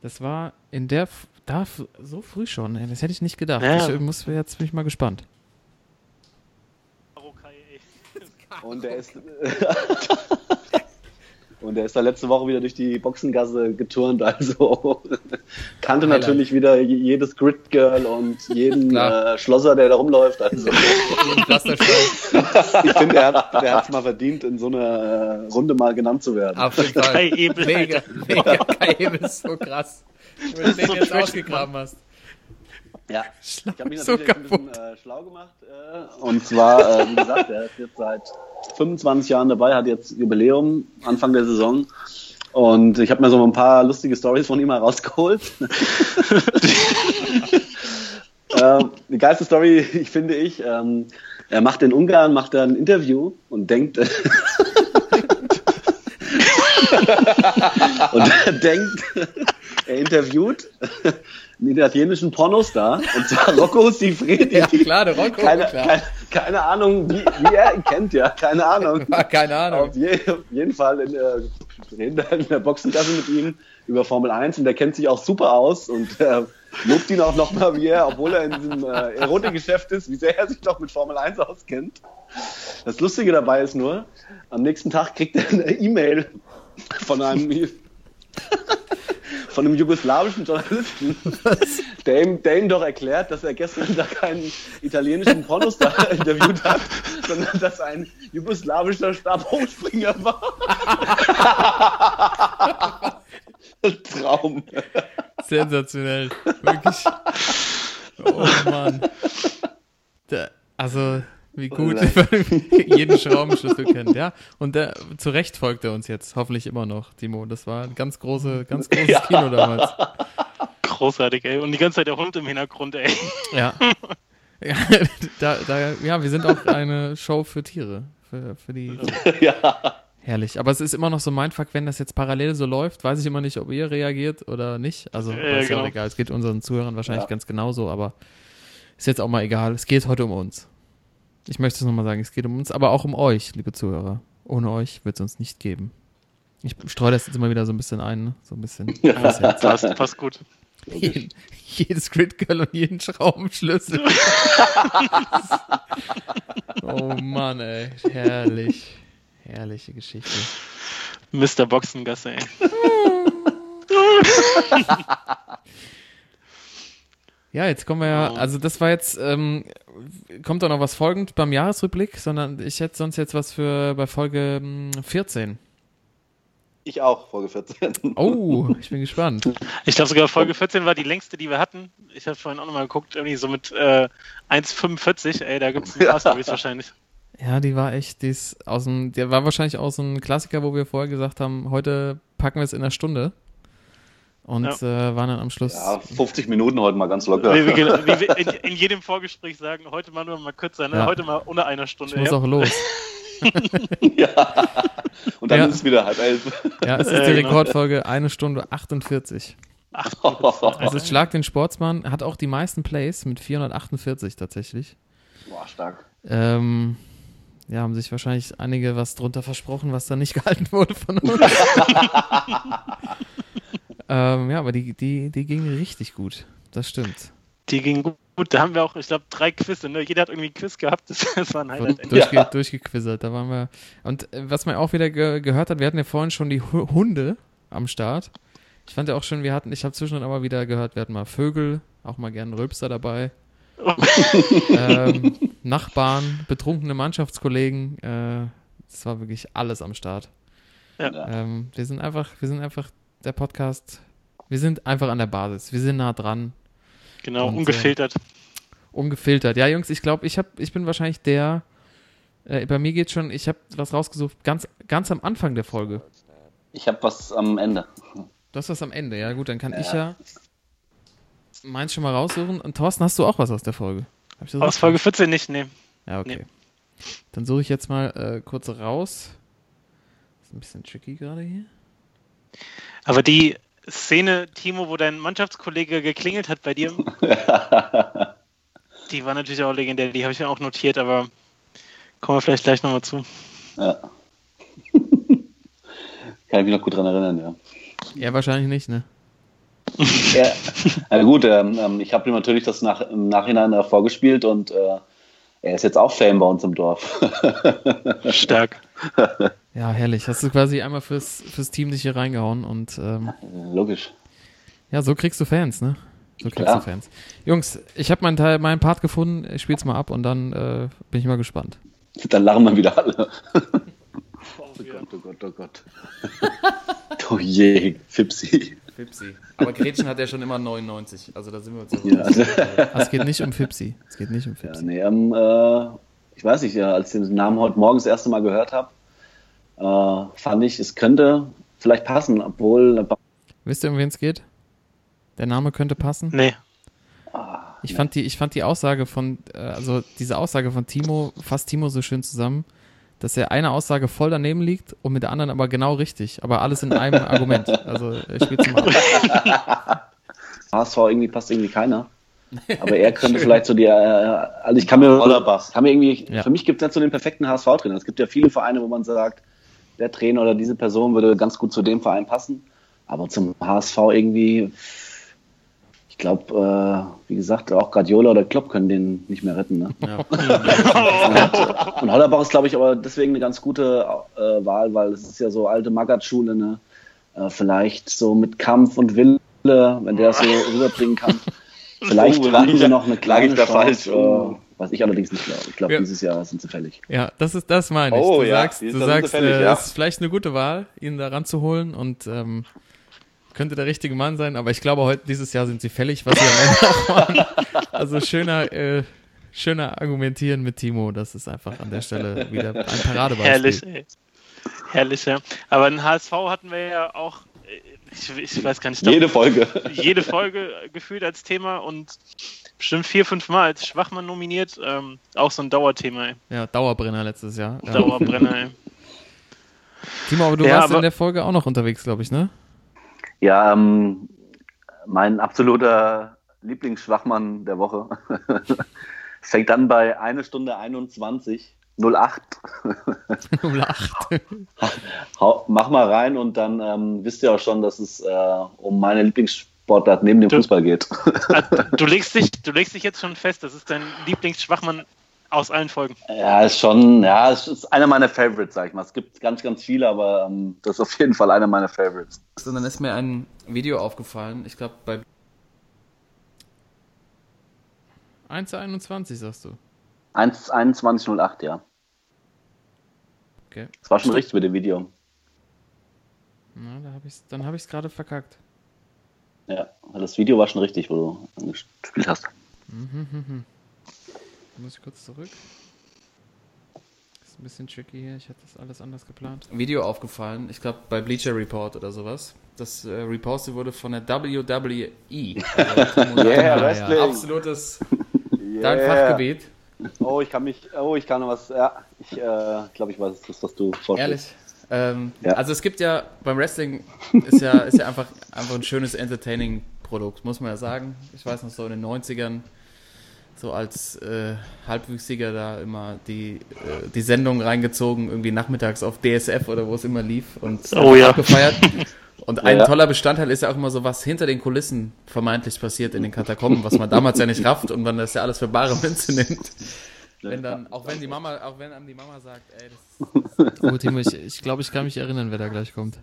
das war in der, da so früh schon, ey, das hätte ich nicht gedacht. Ja. Ich muss, jetzt bin ich mal gespannt. Und der ist. Und er ist da letzte Woche wieder durch die Boxengasse geturnt, also kannte Highlight. natürlich wieder jedes Grid Girl und jeden äh, Schlosser, der da rumläuft. Also. ich finde, er hat es mal verdient, in so einer äh, Runde mal genannt zu werden. Auf jeden Fall. Kai Ebel, mega, mega. Kai Ebel ist so krass. Wenn du den so jetzt ausgegraben hast. Ja, ich habe mich natürlich so ein bisschen äh, schlau gemacht. Äh, und zwar, äh, wie gesagt, er ist jetzt seit 25 Jahren dabei, hat jetzt Jubiläum Anfang der Saison. Und ich habe mir so ein paar lustige Stories von ihm mal rausgeholt. ähm, die geilste Story, ich finde ich, ähm, er macht in Ungarn macht er ein Interview und denkt und er denkt, er interviewt italienischen Pornostar, und zwar Rocco Sifredi. Ja, klar, der Rocco, keine, klar. Keine, keine, Ahnung, wie, wie, er ihn kennt, ja, keine Ahnung. keine Ahnung. Auf, je, auf jeden Fall in der, reden da in der Boxengasse mit ihm über Formel 1 und der kennt sich auch super aus und äh, lobt ihn auch nochmal, wie er, obwohl er in diesem äh, Erotikgeschäft ist, wie sehr er sich doch mit Formel 1 auskennt. Das Lustige dabei ist nur, am nächsten Tag kriegt er eine E-Mail von einem von einem jugoslawischen Journalisten, der ihm, der ihm doch erklärt, dass er gestern da keinen italienischen Pornostar interviewt hat, sondern dass ein jugoslawischer Stabhochspringer war. Traum. Sensationell. Wirklich. Oh Mann. Der, also, wie gut jeden Schraubenschlüssel kennt, ja. Und der, zu Recht folgt er uns jetzt, hoffentlich immer noch, Timo. Das war ein ganz, große, ganz großes ja. Kino damals. Großartig, ey. Und die ganze Zeit der Hund im Hintergrund, ey. Ja. Ja, da, da, ja wir sind auch eine Show für Tiere. Für, für die. Ja. Herrlich. Aber es ist immer noch so mein Fuck, wenn das jetzt parallel so läuft, weiß ich immer nicht, ob ihr reagiert oder nicht. Also, ja, ist genau. ja egal. Es geht unseren Zuhörern wahrscheinlich ja. ganz genauso, aber ist jetzt auch mal egal. Es geht heute um uns. Ich möchte es nochmal sagen, es geht um uns, aber auch um euch, liebe Zuhörer. Ohne euch wird es uns nicht geben. Ich streue das jetzt immer wieder so ein bisschen ein, ne? so ein bisschen. Ja, passt, passt gut. Jeden, jedes Grid Girl und jeden Schraubenschlüssel. oh Mann, ey. Herrlich. Herrliche Geschichte. Mr. Boxengasse, ey. Ja, jetzt kommen wir ja, also das war jetzt, ähm, kommt da noch was folgend beim Jahresrückblick, sondern ich hätte sonst jetzt was für bei Folge 14. Hm, ich auch, Folge 14. Oh, ich bin gespannt. Ich glaube sogar Folge 14 war die längste, die wir hatten. Ich habe vorhin auch nochmal geguckt, irgendwie so mit äh, 1,45, ey, da gibt es ein paar Storys wahrscheinlich. Ja, die war echt, die ist aus dem, der war wahrscheinlich auch so ein Klassiker, wo wir vorher gesagt haben, heute packen wir es in einer Stunde. Und ja. äh, waren dann am Schluss. Ja, 50 Minuten heute mal ganz locker. Wie, wie, wie wir in, in, jedem Vorgespräch sagen, heute mal nur mal kürzer, ne? Ja. heute mal unter einer Stunde. Ich muss ja. auch los. ja. Und dann ist es wieder halb elf. Ja, es ist die genau. Rekordfolge, eine Stunde 48. Ach, also es Schlag den Sportsmann hat auch die meisten Plays mit 448 tatsächlich. Boah, stark. Ähm, ja, haben sich wahrscheinlich einige was drunter versprochen, was dann nicht gehalten wurde von uns. Ähm, ja, aber die, die, die ging richtig gut. Das stimmt. Die ging gut. Da haben wir auch, ich glaube, drei Quizze. Ne? Jeder hat irgendwie ein Quiz gehabt. Das, das war ein Highlight. Durchge ja. Durchgequizzert. Da waren wir. Und äh, was man auch wieder ge gehört hat, wir hatten ja vorhin schon die Hunde am Start. Ich fand ja auch schon, wir hatten, ich habe zwischendurch aber wieder gehört, wir hatten mal Vögel, auch mal gerne Rülpster dabei. ähm, Nachbarn, betrunkene Mannschaftskollegen. Äh, das war wirklich alles am Start. Ja. Ähm, wir sind einfach, wir sind einfach der Podcast. Wir sind einfach an der Basis. Wir sind nah dran. Genau, und, ungefiltert. Äh, ungefiltert. Ja, Jungs, ich glaube, ich, ich bin wahrscheinlich der. Äh, bei mir geht schon, ich habe was rausgesucht, ganz, ganz am Anfang der Folge. Ich habe was am Ende. Du hast was am Ende, ja gut, dann kann ja. ich ja. meins schon mal raussuchen. Und Thorsten, hast du auch was aus der Folge? Hab ich das aus Folge 14 nicht, nee. Ja, okay. Nee. Dann suche ich jetzt mal äh, kurz raus. Ist ein bisschen tricky gerade hier. Aber die Szene, Timo, wo dein Mannschaftskollege geklingelt hat bei dir, die war natürlich auch legendär. Die habe ich mir auch notiert, aber kommen wir vielleicht gleich nochmal zu. Ja. Kann ich mich noch gut dran erinnern, ja. Ja, wahrscheinlich nicht, ne? ja, na gut, ähm, ähm ich habe ihm natürlich das nach, im Nachhinein äh, vorgespielt und äh, er ist jetzt auch Fame bei uns im Dorf. Stark. Ja, herrlich. Hast du quasi einmal fürs, fürs Team dich hier reingehauen und ähm, logisch. Ja, so kriegst du Fans, ne? So kriegst Klar. du Fans. Jungs, ich habe meinen Teil, meinen Part gefunden. Ich spiel's mal ab und dann äh, bin ich mal gespannt. Dann lachen wir wieder alle. oh Gott, oh Gott, oh Gott. oh je, Fipsi. Fipsi. Aber Gretchen hat ja schon immer 99, also da sind wir uns ja. ja. es geht nicht um Fipsi. Es geht nicht um Fipsi. Ja, nee, ähm, äh, ich weiß nicht, ja, als ich den Namen heute Morgen das erste Mal gehört habe, äh, fand ich, es könnte vielleicht passen, obwohl. Wisst ihr, um wen es geht? Der Name könnte passen? Nee. Ah, ich, nee. Fand die, ich fand die Aussage von, äh, also diese Aussage von Timo, fasst Timo so schön zusammen dass er eine Aussage voll daneben liegt und mit der anderen aber genau richtig. Aber alles in einem Argument. Also er spielt zum HSV irgendwie passt irgendwie keiner. Aber er könnte vielleicht so die, äh, also ich kann mir, kann mir irgendwie, ja. für mich gibt es nicht so den perfekten HSV-Trainer. Es gibt ja viele Vereine, wo man sagt, der Trainer oder diese Person würde ganz gut zu dem Verein passen. Aber zum HSV irgendwie ich glaube, äh, wie gesagt, auch Guardiola oder Klopp können den nicht mehr retten. Ne? Ja. und, und Hollerbach ist, glaube ich, aber deswegen eine ganz gute äh, Wahl, weil es ist ja so alte Magath-Schule, ne? Äh, vielleicht so mit Kampf und Wille, wenn der das so rüberbringen kann. Vielleicht oh, wir noch eine kleine Chance, äh, was ich allerdings nicht glaube. Ich glaube, ja. dieses Jahr sind sie fällig. Ja, das ist das meine ich. Oh, du ja, sagst, du sagst, fällig, äh, ja. ist vielleicht eine gute Wahl, ihn da ranzuholen und ähm, könnte der richtige Mann sein, aber ich glaube, heute dieses Jahr sind sie fällig, was sie am Ende auch waren. Also schöner, äh, schöner argumentieren mit Timo, das ist einfach an der Stelle wieder ein Paradebeispiel. Herrlich, ey. Herrlich, ja. Aber in HSV hatten wir ja auch, ich, ich weiß gar nicht, jede Folge. Jede Folge gefühlt als Thema und bestimmt vier, fünf Mal als Schwachmann nominiert. Ähm, auch so ein Dauerthema, ey. Ja, Dauerbrenner letztes Jahr. Ja. Dauerbrenner, ey. Timo, aber du ja, warst aber in der Folge auch noch unterwegs, glaube ich, ne? Ja, ähm, mein absoluter Lieblingsschwachmann der Woche fängt dann bei 1 Stunde 21 08. 08. Mach mal rein und dann ähm, wisst ihr auch schon, dass es äh, um meine Lieblingssportart neben dem du, Fußball geht. Ah, du, legst dich, du legst dich jetzt schon fest, das ist dein Lieblingsschwachmann aus allen Folgen. Ja, ist schon, ja, es ist einer meiner Favorites, sag ich mal. Es gibt ganz, ganz viele, aber ähm, das ist auf jeden Fall einer meiner Favorites. So, dann ist mir ein Video aufgefallen, ich glaube bei 1 zu 21, sagst du? 1 2108, ja. Okay. Das war schon Stimmt. richtig mit dem Video. Na, da hab ich's, dann habe ich es gerade verkackt. Ja, das Video war schon richtig, wo du gespielt hast. Mhm, mh, mh. Muss ich kurz zurück. Ist ein bisschen tricky hier. Ich hatte das alles anders geplant. Video aufgefallen. Ich glaube bei Bleacher Report oder sowas. Das äh, repostet wurde von der WWE. Also yeah, Wrestling. Ja, absolutes yeah. dein Fachgebiet. Oh, ich kann mich. Oh, ich kann noch was. Ja, ich äh, glaube, ich weiß es, was du vorstellst. Ehrlich. Ähm, ja. Also es gibt ja beim Wrestling ist ja, ist ja einfach, einfach ein schönes Entertaining-Produkt, muss man ja sagen. Ich weiß noch so in den 90ern so als äh, Halbwüchsiger da immer die, äh, die Sendung reingezogen, irgendwie nachmittags auf DSF oder wo es immer lief und oh, ja. gefeiert. Und ein ja. toller Bestandteil ist ja auch immer so, was hinter den Kulissen vermeintlich passiert in den Katakomben, was man damals ja nicht rafft und man das ja alles für bare Münze nimmt. Wenn dann, auch wenn die Mama, auch wenn einem die Mama sagt, ey, das, das Oh, Timo, ich, ich glaube, ich kann mich erinnern, wer da gleich kommt.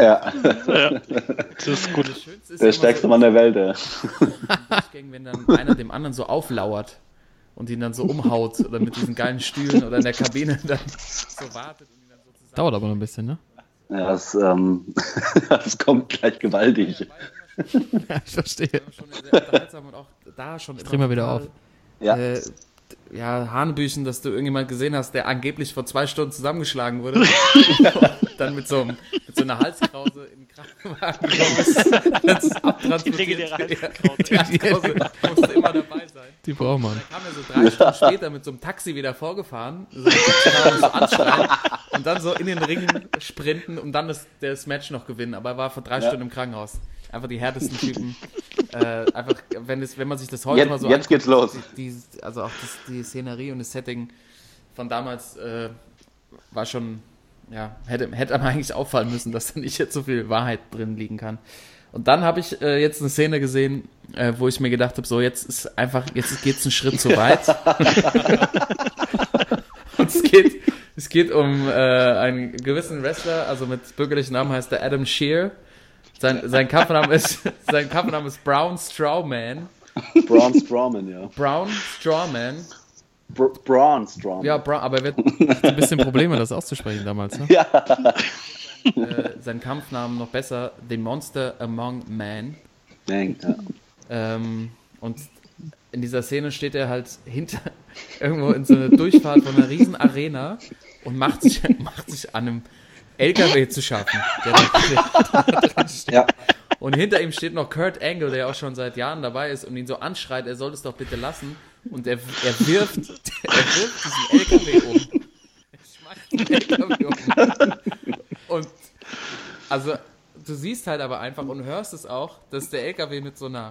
Ja. ja. Das ist gut. Das der stärkste so, Mann der Welt, ja. wenn dann einer dem anderen so auflauert und ihn dann so umhaut oder mit diesen geilen Stühlen oder in der Kabine dann so wartet und ihn dann so zusammen. Dauert aber noch ein bisschen, ne? Ja, das, ähm, das kommt gleich gewaltig. Ja, ich verstehe. Schon sehr unterhaltsam und auch da schon. Ich dreh mal wieder auf. Ja. Äh, ja, Hanebüchen, dass du irgendjemand gesehen hast, der angeblich vor zwei Stunden zusammengeschlagen wurde. dann mit so, einem, mit so einer Halskrause in den Krankenwagen gekommen ist. Das ist abtransportiert. Die legendäre Halskrause. Die Halskrause musste immer dabei sein. Die braucht man. Dann kam er so drei Stunden später mit so einem Taxi wieder vorgefahren, so, so anschreien und dann so in den Ring sprinten und dann das, das Match noch gewinnen. Aber er war vor drei Stunden im Krankenhaus. Einfach die härtesten Typen. äh, einfach, wenn, es, wenn man sich das heute Jetzt- mal so jetzt geht's los. Die, die, also auch das, die Szenerie und das Setting von damals äh, war schon, ja, hätte, hätte einem eigentlich auffallen müssen, dass da nicht jetzt so viel Wahrheit drin liegen kann. Und dann habe ich äh, jetzt eine Szene gesehen, äh, wo ich mir gedacht habe, so jetzt ist einfach, jetzt geht's einen Schritt zu weit. Und es geht, es geht um äh, einen gewissen Wrestler, also mit bürgerlichen Namen heißt er Adam Shear. Sein, sein Kampfname ist, sein Kampfname ist Brown Strawman. Braun Strowman, ja. Brown Strawman. Br Braun Strowman. Ja, Brown, aber er wird ein bisschen Probleme, das auszusprechen damals. Ne? Ja. Äh, sein Kampfnamen noch besser, The Monster Among Men. Dang, ja. Ähm, und in dieser Szene steht er halt hinter irgendwo in so einer Durchfahrt von einer riesen Arena und macht sich, macht sich an einem LKW zu schaffen. Der da, der da. Ja. Und hinter ihm steht noch Kurt Angle, der auch schon seit Jahren dabei ist und ihn so anschreit, er soll es doch bitte lassen. Und er, er wirft, er wirft diesen LKW um. Er schmeißt den LKW um. Und also du siehst halt aber einfach und hörst es auch, dass der LKW mit so einer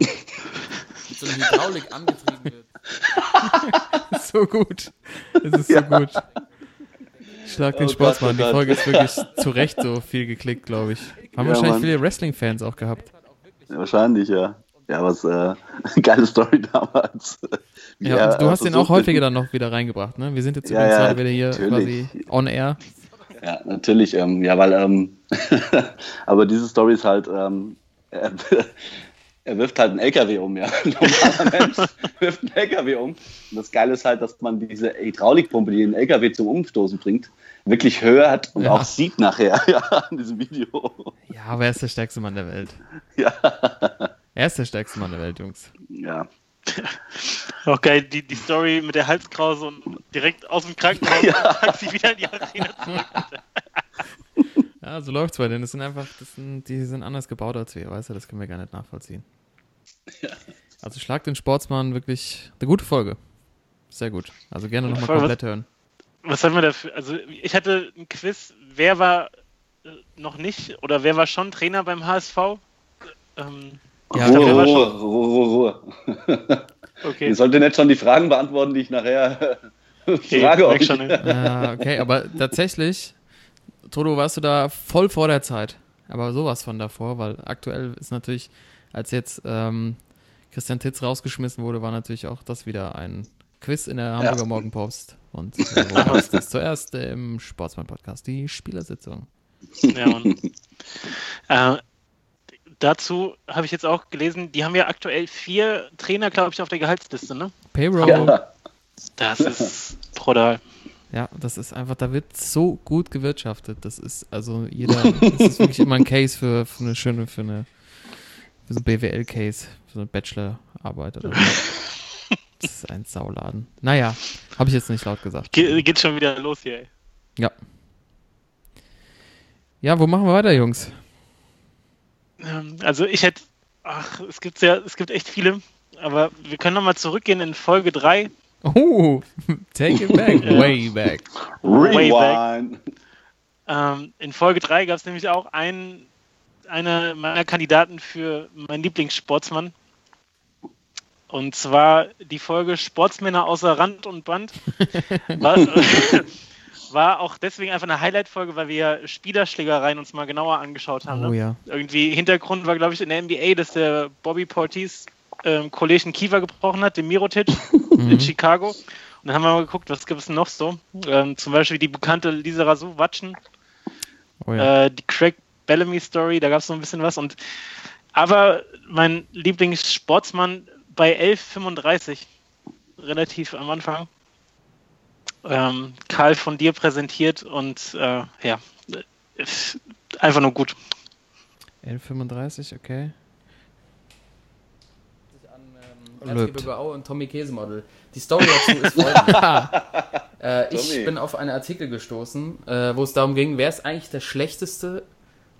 mit so einer Hydraulik angetrieben wird. so gut. Es ist so gut. Schlag den Oh Sportsmann. Gott, oh Die Gott. Folge ist wirklich zu Recht so viel geklickt, glaube ich. Haben Ja, wahrscheinlich Mann. viele Wrestling-Fans auch gehabt. Ja, wahrscheinlich, ja. Ja, was äh, geile Story damals. Ja, und du hast den auch häufiger dann noch wieder reingebracht, ne? Wir sind jetzt Ja, übrigens ja, gerade wieder hier natürlich. quasi on air. Ja, natürlich. Ähm, ja, weil, ähm, aber diese Story ist halt, ähm, er, wirft halt einen LKW um, ja. Ein normaler Mensch wirft einen LKW um. Und das Geile ist halt, dass man diese Hydraulikpumpe, die den LKW zum Umstoßen bringt, wirklich hört und Ja. auch sieht nachher, ja, in diesem Video. Ja, aber er ist der stärkste Mann der Welt. Ja, Er ist der stärkste Mann der Welt, Jungs. ja. Auch geil, die, die Story mit der Halskrause und direkt aus dem Krankenhaus packt sie wieder in die Arena zurück. Ja, so läuft's bei denen. Das sind einfach, das sind, die sind anders gebaut als wir, weißt du, das können wir gar nicht nachvollziehen. Also schlag den Sportsmann wirklich eine gute Folge. Sehr gut. Also gerne nochmal Voll, was- komplett hören. Was haben wir dafür? Also, ich hatte ein Quiz, wer war äh, noch nicht oder wer war schon Trainer beim HSV? Ähm, Ja, Ruhe, wer war Ruhe, Ruhe, Ruhe, Ruhe. okay. Ihr solltet nicht schon die Fragen beantworten, die ich nachher okay frage euch. schon, ja. Ah, okay, aber tatsächlich, Toto, warst du da voll vor der Zeit. Aber sowas von davor, weil aktuell ist natürlich, als jetzt ähm, Christian Titz rausgeschmissen wurde, war natürlich auch das wieder ein Quiz in der Hamburger Morgenpost. Und äh, das zuerst im Sportsmann-Podcast, die Spielersitzung. Ja, Mann. äh, dazu habe ich jetzt auch gelesen, die haben ja aktuell vier Trainer, glaube ich, auf der Gehaltsliste, ne? Payroll, ja. Ja. Das ist brutal. Das ist einfach, da wird so gut gewirtschaftet. Das ist also jeder, das ist wirklich immer ein Case für, für eine schöne, für eine, für so ein BWL-Case, für so eine Bachelorarbeit oder so. Das ist ein Sauladen. Naja, habe ich jetzt nicht laut gesagt. Ge geht schon wieder los hier, ey. Ja. Ja, wo machen wir weiter, Jungs? Ähm, Also ich hätte, ach, es gibt ja, es gibt echt viele, aber wir können nochmal zurückgehen in Folge 3. Oh, take it back, way back. Way back. Rewind. Ähm, in Folge 3 gab es nämlich auch einen, einer meiner Kandidaten für meinen Lieblingssportsmann. Und zwar die Folge Sportsmänner außer Rand und Band. War, war auch deswegen einfach eine Highlight-Folge, weil wir Spielerschlägereien uns mal genauer angeschaut haben. Oh ne? ja. Irgendwie Hintergrund war, glaube ich, in der NBA, dass der Bobby Portis ähm, Kollegen Kiefer gebrochen hat, den Mirotic in Chicago. Und dann haben wir mal geguckt, was gibt es denn noch so? Ähm, zum Beispiel die bekannte Lisa Razou Watschen, Oh ja. äh, die Craig Bellamy Story, da gab es so ein bisschen was. Und aber mein Lieblingssportsmann bei 11:35 relativ am Anfang. Ähm, Karl von dir präsentiert und äh, ja, ist einfach nur gut. 1135, okay. Erzgebirge Aue und Tommy Käsemodel. Die Story dazu ist folgende. äh, ich Tommy. bin auf einen Artikel gestoßen, äh, wo es darum ging, wer ist eigentlich der schlechteste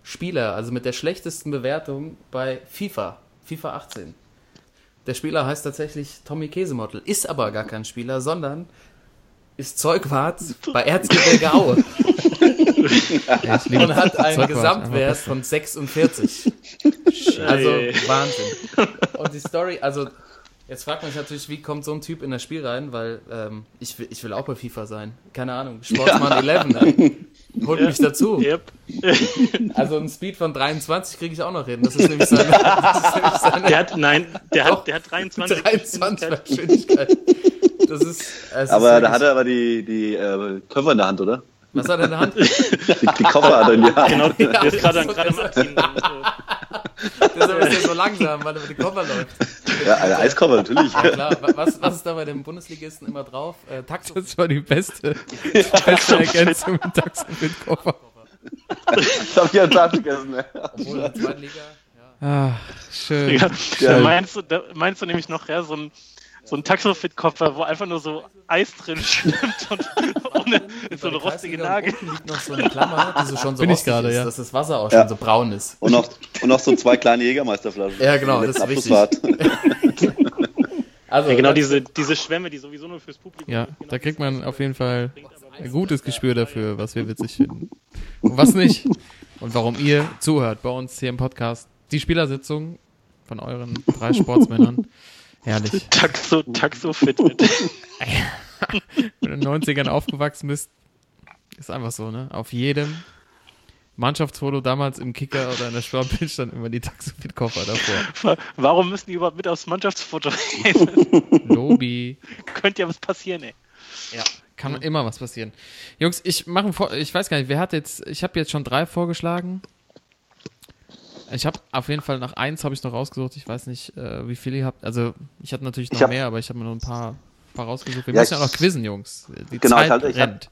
Spieler, also mit der schlechtesten Bewertung bei FIFA, FIFA 18. Der Spieler heißt tatsächlich Tommy Käsemodel, ist aber gar kein Spieler, sondern ist Zeugwart bei Erzgebirge Aue und hat einen Zeugwart, Gesamtwert von 46. Also. Wahnsinn. Und die Story, also jetzt fragt man sich natürlich, wie kommt so ein Typ in das Spiel rein, weil ähm, ich, will, ich will auch bei FIFA sein. Keine Ahnung, Sportsman 11 dann. Holt mich dazu. Yep. Also ein Speed von 23 kriege ich auch noch hin. Das ist nämlich seine, das ist nämlich seine Der hat, nein, der Doch. hat, der hat 23. 23 Geschwindigkeit. Das ist, Aber ist da hat er aber die, die äh, Koffer in der Hand, oder? Was hat er in der Hand? Die, die Koffer hat er in der Hand. Genau, der ist gerade so- am Abziehen. Deshalb ist er so langsam, weil er über die Koffer läuft. Ja, ein Eiskoffer, natürlich. Ja klar, Wa- was, was ist da bei den Bundesligisten immer drauf? Äh, Taxo. Das war die beste, die beste Ergänzung mit Taxo mit Koffer. Das hab ich ja Tag vergessen. Ne? Obwohl in der zweiten Liga. Ah, schön. Ja, Ja. da meinst du, meinst du nämlich noch, ja, so ein, so ein Taxofit-Koffer, wo einfach nur so Eis drin schwimmt und ohne so eine rostige Nagel. liegt noch so eine Klammer, die so schon so Bin ich rostig gerade, ist, ja. dass das Wasser auch Ja. schon so braun ist. Und noch, und noch so zwei kleine Jägermeisterflaschen. Ja, genau, das ist wichtig. Also, Ja, genau, diese, diese Schwämme, die sowieso nur fürs Publikum Ja, sind, genau da kriegt man auf jeden Fall ein gutes Gespür dafür, was wir witzig finden. Und was nicht. Und warum ihr zuhört bei uns hier im Podcast. Die Spielersitzung von euren drei Sportsmännern. Herrlich. Taxo, Taxofit mit. Wenn du in den 90ern aufgewachsen bist, ist einfach so, ne? Auf jedem Mannschaftsfoto damals im Kicker oder in der Sportbild stand immer die Taxofit-Koffer davor. Warum müssen die überhaupt mit aufs Mannschaftsfoto? Lobi. Könnte ja was passieren, ey. Ja, kann immer was passieren. Jungs, ich mache vor, ich weiß gar nicht, wer hat jetzt, ich habe jetzt schon drei vorgeschlagen. Ich habe auf jeden Fall nach eins habe ich noch rausgesucht. Ich weiß nicht, äh, wie viele ihr habt. Also ich hatte natürlich noch Ich hab- mehr, aber ich habe mir nur ein paar, paar rausgesucht. Wir Ja, müssen ja ich- noch quizzen, Jungs. Die Genau, ich Zeit hatte- ich rennt.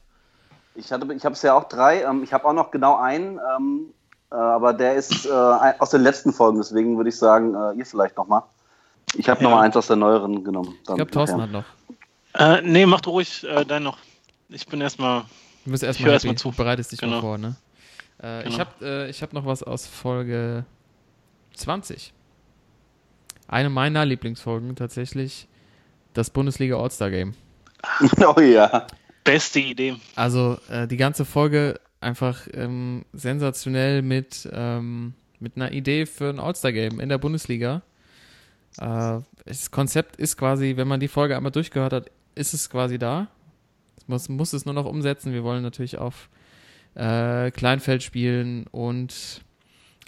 Ich, hatte, ich habe es ja auch drei. Ähm, ich habe auch noch genau einen, ähm, äh, aber der ist äh, aus den letzten Folgen. Deswegen würde ich sagen, äh, ihr vielleicht nochmal. Ich habe Ja. noch mal eins aus der neueren genommen. Ich glaube, Thorsten hat noch. Äh, nee, mach du ruhig äh, dein noch. Ich bin erstmal. Du bist Ich erstmal erst mal zu. Du bereitest dich mal Genau. vor, ne? Äh, Ich Genau. habe äh, ich hab noch was aus Folge 20. Eine meiner Lieblingsfolgen tatsächlich, das Bundesliga All-Star Game. oh ja. Beste Idee. Also äh, die ganze Folge einfach ähm, sensationell mit, ähm, mit einer Idee für ein All-Star-Game in der Bundesliga. Äh, das Konzept ist quasi, wenn man die Folge einmal durchgehört hat, ist es quasi da. Es muss, muss es nur noch umsetzen. Wir wollen natürlich auf äh, Kleinfeld spielen und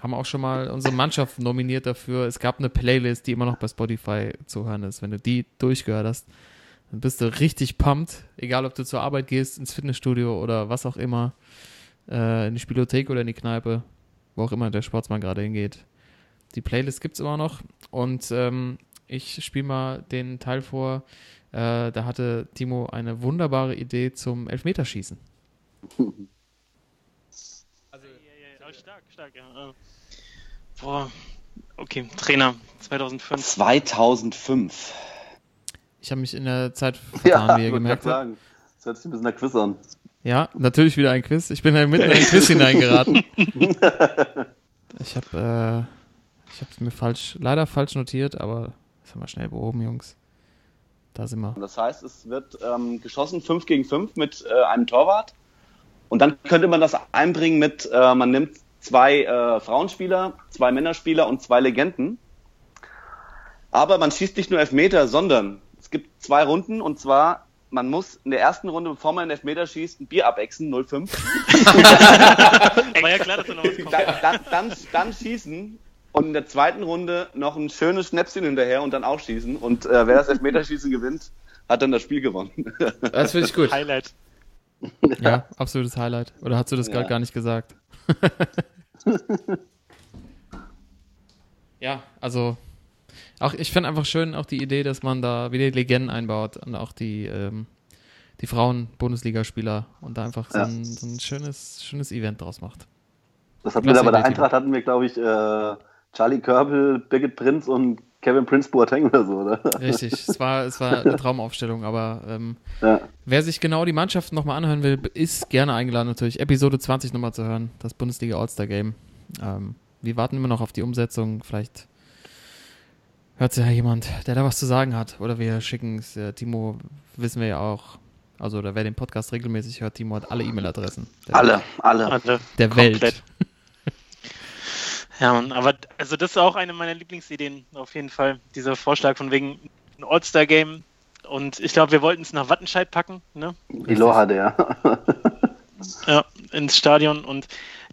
haben auch schon mal unsere Mannschaft nominiert dafür. Es gab eine Playlist, die immer noch bei Spotify zu hören ist. Wenn du die durchgehört hast, dann bist du richtig pumped. Egal, ob du zur Arbeit gehst, ins Fitnessstudio oder was auch immer, äh, in die Spielothek oder in die Kneipe, wo auch immer der Sportsmann gerade hingeht. Die Playlist gibt es immer noch und ähm, ich spiele mal den Teil vor. Äh, da hatte Timo eine wunderbare Idee zum Elfmeterschießen. Ja, ja, ja, stark, stark, ja. Äh, Boah, okay, Trainer 2005. 2005. Ich habe mich in der Zeit vertan, wie ihr ich wollte gemerkt habt. sagen. Das hört sich ein bisschen nach Quiz an. Ja, natürlich wieder ein Quiz. Ich bin da mitten in ein Quiz hineingeraten. Ich habe äh, ich habe es mir falsch, leider falsch notiert, aber das haben wir schnell behoben, Jungs. Da sind wir. Das heißt, es wird ähm, geschossen 5 gegen 5 mit äh, einem Torwart. Und dann könnte man das einbringen mit, äh, man nimmt zwei äh, Frauenspieler, zwei Männerspieler und zwei Legenden. Aber man schießt nicht nur Elfmeter, sondern es gibt zwei Runden und zwar, man muss in der ersten Runde, bevor man einen Elfmeter schießt, ein Bier abexen, 0,5. War ja klar, dass da noch was kommt. dann, dann, dann, dann schießen und in der zweiten Runde noch ein schönes Schnäpschen hinterher und dann auch schießen. Und äh, wer das Elfmeterschießen gewinnt, hat dann das Spiel gewonnen. Das finde ich gut. Highlight. Ja, absolutes Highlight. Oder hast du das gerade Ja. gar nicht gesagt? ja, also auch ich finde einfach schön auch die Idee, dass man da wieder Legenden einbaut und auch die ähm, die Frauen-Bundesligaspieler und da einfach so, Ja. ein, so ein schönes schönes Event draus macht. Das hatten Klasse wir da bei der Eintracht hatten wir, glaube ich, äh, Charlie Körbel, Birgit Prinz und Kevin Prince Boateng oder so, oder? Richtig, es war, es war eine Traumaufstellung, aber ähm, Ja. wer sich genau die Mannschaft nochmal anhören will, ist gerne eingeladen natürlich, Episode 20 nochmal zu hören, das Bundesliga All-Star-Game. Ähm, wir warten immer noch auf die Umsetzung, vielleicht hört sich ja jemand, der da was zu sagen hat, oder wir schicken es, äh, Timo, wissen wir ja auch, also oder wer den Podcast regelmäßig hört, Timo hat alle E-Mail-Adressen. Alle, alle. Alle Der Welt. Ja, aber also das ist auch eine meiner Lieblingsideen, auf jeden Fall. Dieser Vorschlag von wegen ein All-Star-Game. Und ich glaube, wir wollten es nach Wattenscheid packen, ne? Die Loha, der. Ja, ins Stadion. Und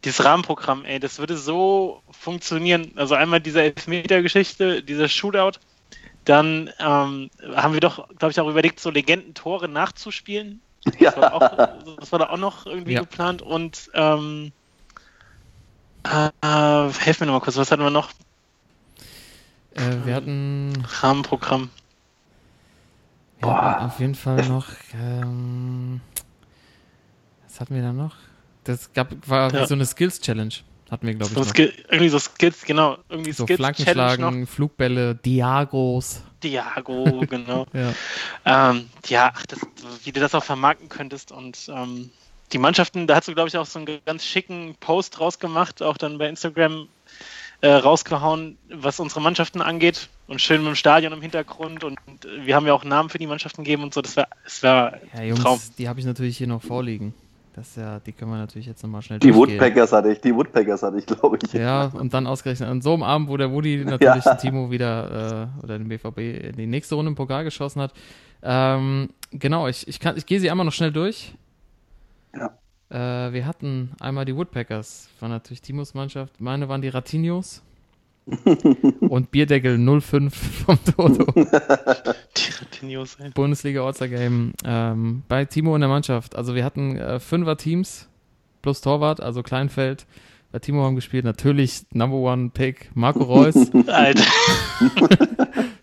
dieses Rahmenprogramm, ey, das würde so funktionieren. Also einmal diese Elfmeter-Geschichte, dieser Shootout. Dann ähm, haben wir doch, glaube ich, auch überlegt, so Legendentore nachzuspielen. Das war, auch, das war da auch noch irgendwie Ja. geplant. Und ähm, äh, helf mir nochmal kurz, was hatten wir noch? Äh, wir hatten Rahmenprogramm. Wir hatten auf jeden Fall noch. Ähm, was hatten wir da noch? Das gab, war Ja. so eine Skills-Challenge. Hatten wir, glaube ich, So noch. Skill, irgendwie so Skills, genau. Irgendwie So Skills Flanken schlagen, Flugbälle, Diagos. noch. Diago, genau. Ja. Ähm, ja, ach, das, wie du das auch vermarkten könntest. Und ähm, die Mannschaften, da hast du, glaube ich, auch so einen ganz schicken Post rausgemacht, auch dann bei Instagram äh, rausgehauen, was unsere Mannschaften angeht. Und schön mit dem Stadion im Hintergrund. Und äh, wir haben ja auch Namen für die Mannschaften gegeben und so. Das war, das war Ja, Jungs, Traum. die habe ich natürlich hier noch vorliegen. Das ja, die können wir natürlich jetzt nochmal schnell Die. Woodpeckers hatte ich, die Woodpeckers hatte ich, glaube ich. Ja, und dann ausgerechnet an so einem Abend, wo der Woody natürlich Ja. den Timo wieder äh, oder den BVB in die nächste Runde im Pokal geschossen hat. Ähm, genau, ich, ich, kann- ich gehe sie einmal noch schnell durch. Ja. Äh, wir hatten einmal die Woodpeckers, war natürlich Timos Mannschaft. Meine waren die Ratinos. und Bierdeckel 05 vom Toto. die News. ey. Bundesliga All-Star Game ähm, bei Timo in der Mannschaft. Also wir hatten äh, Fünfer-Teams plus Torwart, also Kleinfeld. Bei Timo haben gespielt natürlich Number One Pick Marco Reus, Alter.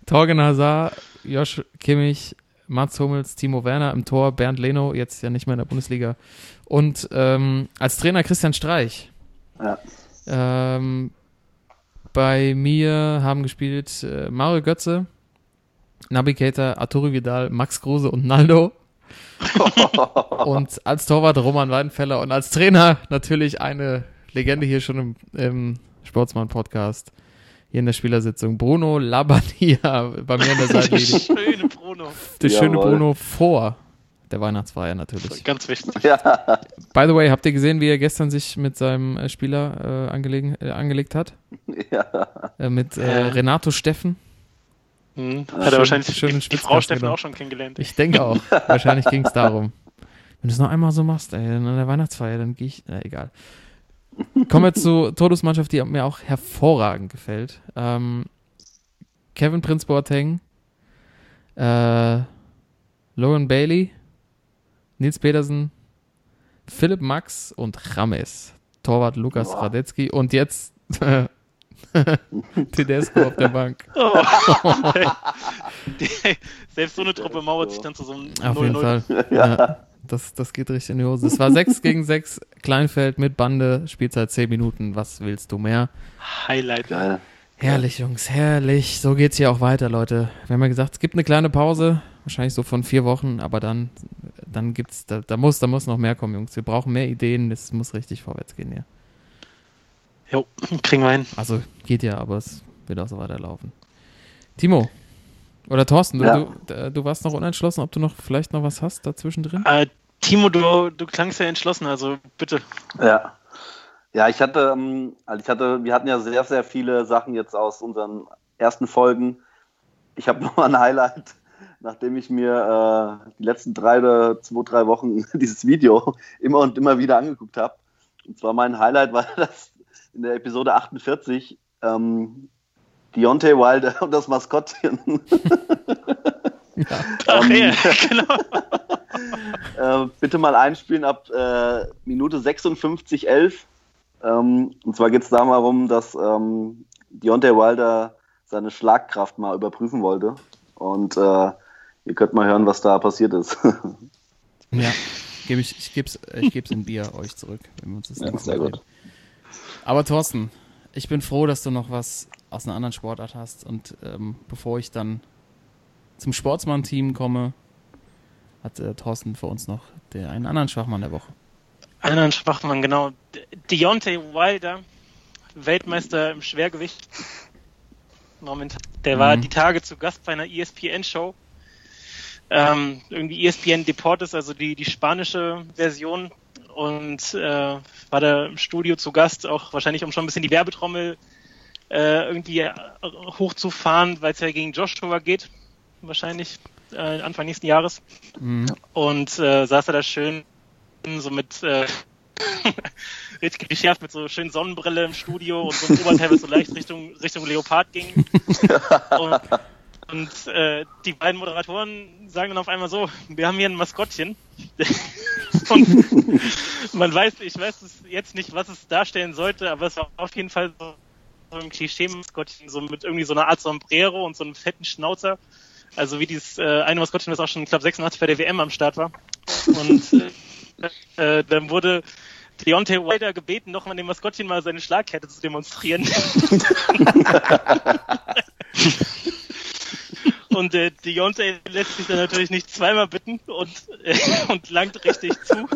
Torgen Hazard, Josh Kimmich, Mats Hummels, Timo Werner im Tor, Bernd Leno, jetzt ja nicht mehr in der Bundesliga. Und ähm, als Trainer Christian Streich. Ja. Ähm, bei mir haben gespielt äh, Mario Götze, Navigator, Arturo Vidal, Max Kruse und Naldo. und als Torwart Roman Weidenfeller und als Trainer natürlich eine Legende hier schon im, im Sportsmann-Podcast. Hier in der Spielersitzung. Bruno Labbadia bei mir an der Seitenlinie. Schöne Bruno. Der schöne Jawohl. Bruno vor der Weihnachtsfeier natürlich. Ganz wichtig. ja. By the way, habt ihr gesehen, wie er gestern sich mit seinem äh, Spieler äh, angelegen, äh, angelegt hat? ja. Äh, mit äh, Ja. Renato Steffen? Hm, schön- hat er wahrscheinlich schön in die, die Frau Steffen auch schon kennengelernt. Ich denke auch. Wahrscheinlich ging es darum. Wenn du es noch einmal so machst, ey, an der Weihnachtsfeier, dann gehe ich. Äh, egal. Kommen wir zur Todesmannschaft, die mir auch hervorragend gefällt. Ähm, Kevin Prince Boateng, äh, Logan Bailey, Nils Petersen, Philipp Max und Rames. Torwart Lukas Boah. Radetzky und jetzt Tedesco auf der Bank. Oh. Selbst so eine Truppe mauert sich dann zu so einem Auf jeden 0-0. Fall. Ja. Das, das geht richtig in die Hose. Es war 6 gegen 6, Kleinfeld mit Bande, Spielzeit 10 Minuten. Was willst du mehr? Highlight. Geil. Herrlich, Jungs, herrlich. So geht's hier auch weiter, Leute. Wir haben ja gesagt, es gibt eine kleine Pause, wahrscheinlich so von vier Wochen, aber dann, dann gibt's, da, da muss, da muss noch mehr kommen, Jungs. Wir brauchen mehr Ideen, es muss richtig vorwärts gehen hier. Jo, kriegen wir hin. Also geht ja, aber es wird auch so weiterlaufen. Timo. Oder Thorsten, du, Ja. du, du warst noch unentschlossen, ob du noch vielleicht noch was hast dazwischen drin? Äh, Timo, du, du klangst ja entschlossen, also bitte. Ja. Ja, ich hatte, ähm, also ich hatte, wir hatten ja sehr, sehr viele Sachen jetzt aus unseren ersten Folgen. Ich habe noch mal ein Highlight, nachdem ich mir äh, die letzten drei oder zwei, drei Wochen dieses Video immer und immer wieder angeguckt habe. Und zwar mein Highlight war das in der Episode 48, ähm, Deontay Wilder und das Maskottchen. Ach Ähm, ja, genau. äh, bitte mal einspielen ab äh, Minute 56,11. Ähm, und zwar geht es da mal darum, dass ähm, Deontay Wilder seine Schlagkraft mal überprüfen wollte. Und äh, ihr könnt mal hören, was da passiert ist. Ja, gebe ich, ich gebe es ich geb's in Bier euch zurück, wenn wir uns das Ja, sehr gut. Aber Thorsten, ich bin froh, dass du noch was aus einer anderen Sportart hast. Und ähm, bevor ich dann zum Sportsmann-Team komme, hat äh, Thorsten für uns noch der, einen anderen Schwachmann der Woche. Einen anderen Schwachmann, genau. De Deontay Wilder, Weltmeister im Schwergewicht. Momentan. Der mhm. war die Tage zu Gast bei einer ESPN-Show. Ähm, irgendwie ESPN Deportes, also die, die spanische Version. Und äh, war da im Studio zu Gast, auch wahrscheinlich um schon ein bisschen die Werbetrommel äh, irgendwie hochzufahren, weil es ja gegen Joshua geht. Wahrscheinlich äh, Anfang nächsten Jahres. Mhm. Und äh, saß er da schön so mit äh, richtig geschärft mit so schönen Sonnenbrille im Studio und so ein Oberteil, was so leicht Richtung, Richtung Leopard ging. und, und äh, die beiden Moderatoren sagen dann auf einmal so, wir haben hier ein Maskottchen. und man weiß, ich weiß jetzt nicht, was es darstellen sollte, aber es war auf jeden Fall so, ein Klischee-Maskottchen, so mit irgendwie so einer Art Sombrero und so einem fetten Schnauzer. Also wie dieses äh, eine Maskottchen, das auch schon, ich glaube, 86 bei der WM am Start war. Und äh, äh, dann wurde Deontay Wilder gebeten, noch mal dem Maskottchen mal seine Schlagkette zu demonstrieren. und äh, Deontay lässt sich dann natürlich nicht zweimal bitten und, äh, und langt richtig zu.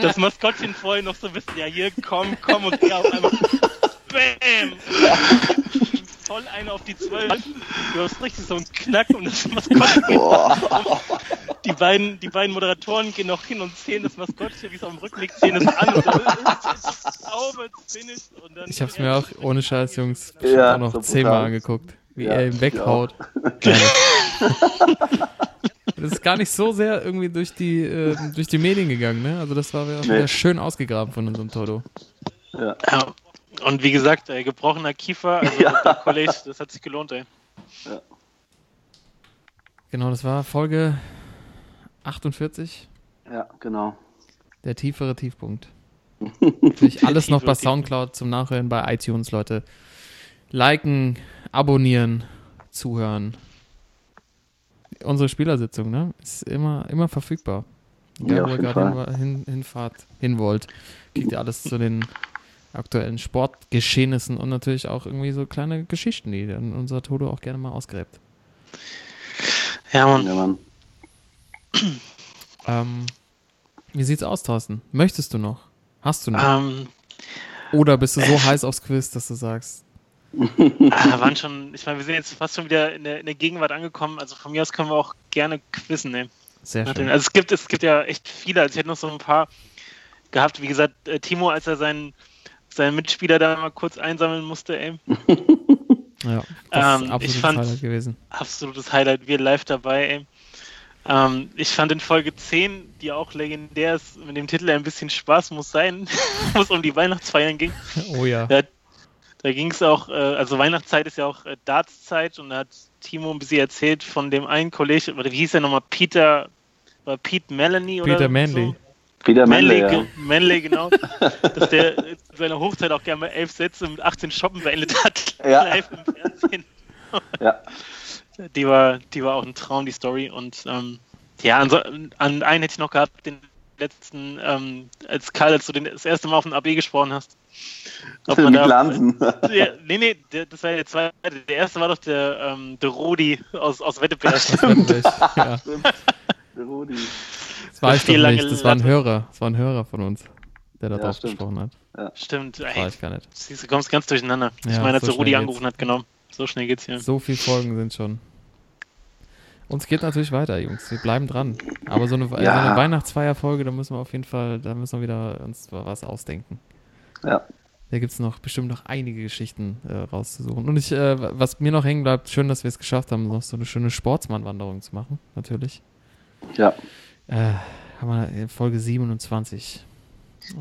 Das Maskottchen vorher noch so wissen, ja hier, komm, komm und er auf einmal BÄM! voll eine auf die Zwölf. Du hast richtig so einen Knack und das Maskottchen die beiden, die beiden Moderatoren gehen noch hin und zählen das Maskottchen, wie es auf dem Rücken liegt, zählen es an und dann ist Sauber, finished. Und dann ich hab's mir auch ohne Scheiß, Jungs, ja, auch noch so zehnmal angeguckt, wie ja, er ihn weghaut. das ist gar nicht so sehr irgendwie durch die, äh, durch die Medien gegangen, ne? Also das war wieder nee. schön ausgegraben von unserem Toto. Ja. ja. Und wie gesagt, ey, gebrochener Kiefer, also ja. der College, das hat sich gelohnt, ey. Ja. Genau, das war Folge 48. Ja, genau. Der tiefere Tiefpunkt. Natürlich alles noch bei Soundcloud zum Nachhören bei iTunes, Leute. Liken, abonnieren, zuhören. Unsere Spielersitzung, ne? Ist immer, immer verfügbar. Ja, wo ihr gerade hin, hinfahrt, hin wollt, kriegt ihr alles zu den aktuellen Sportgeschehnissen und natürlich auch irgendwie so kleine Geschichten, die dann unser Toto auch gerne mal ausgräbt. Ja, Mann. Ja, Mann. ähm, wie sieht's aus, Thorsten? Möchtest du noch? Hast du noch? Ähm, Oder bist du so äh, heiß aufs Quiz, dass du sagst? Ah, waren schon, ich meine, wir sind jetzt fast schon wieder in der, in der Gegenwart angekommen. Also von mir aus können wir auch gerne quizzen nehmen. Sehr schön. Also es gibt, es gibt ja echt viele. Also ich hätte noch so ein paar gehabt. Wie gesagt, äh, Timo, als er seinen, seinen Mitspieler da mal kurz einsammeln musste, ey. ja, das ähm, ist absolutes Highlight gewesen. Absolutes Highlight. Wir live dabei, ey. Ähm, ich fand in Folge 10, die auch legendär ist, mit dem Titel Ein bisschen Spaß muss sein, wo es um die Weihnachtsfeiern ging. Oh ja. Da, da ging es auch, äh, also Weihnachtszeit ist ja auch äh, Dartszeit und da hat Timo ein bisschen erzählt von dem einen Kollegen, oder wie hieß der nochmal, Peter, war Pete Melanie oder Peter Manley. So? Peter Manley, Manley, ja. Manley genau. dass der seine Hochzeit auch gerne mal elf Sätze mit 18 Shoppen beendet hat, ja. live im Fernsehen. ja die war, die war auch ein Traum, die Story. Und ähm, ja, an, an, einen hätte ich noch gehabt, den letzten, ähm, als Karl, als du den, das erste Mal auf den AB gesprochen hast. Ob man da, ja, nee, nee, der, das war der zweite. Der erste war doch der, ähm, der Rudi aus, aus Wetteberg. ja. der Rudi. Das war ich doch nicht, das war ein Hörer, das war ein Hörer von uns, der da ja, drauf stimmt. gesprochen hat. Ja. Stimmt, das war ich gar nicht. Siehst du, kommst ganz durcheinander. Ja, ich meine, als so Rudi angerufen hat, genau. So schnell geht's hier. So viele Folgen sind schon. Uns geht natürlich weiter, Jungs. Wir bleiben dran. Aber so eine, ja. so eine Weihnachtsfeierfolge, da müssen wir auf jeden Fall, da müssen wir wieder uns was ausdenken. Ja. Da gibt es noch bestimmt noch einige Geschichten äh, rauszusuchen. Und ich, äh, was mir noch hängen bleibt, schön, dass wir es geschafft haben, noch so eine schöne Sportsmannwanderung zu machen, natürlich. Ja. Äh, haben wir Folge 27.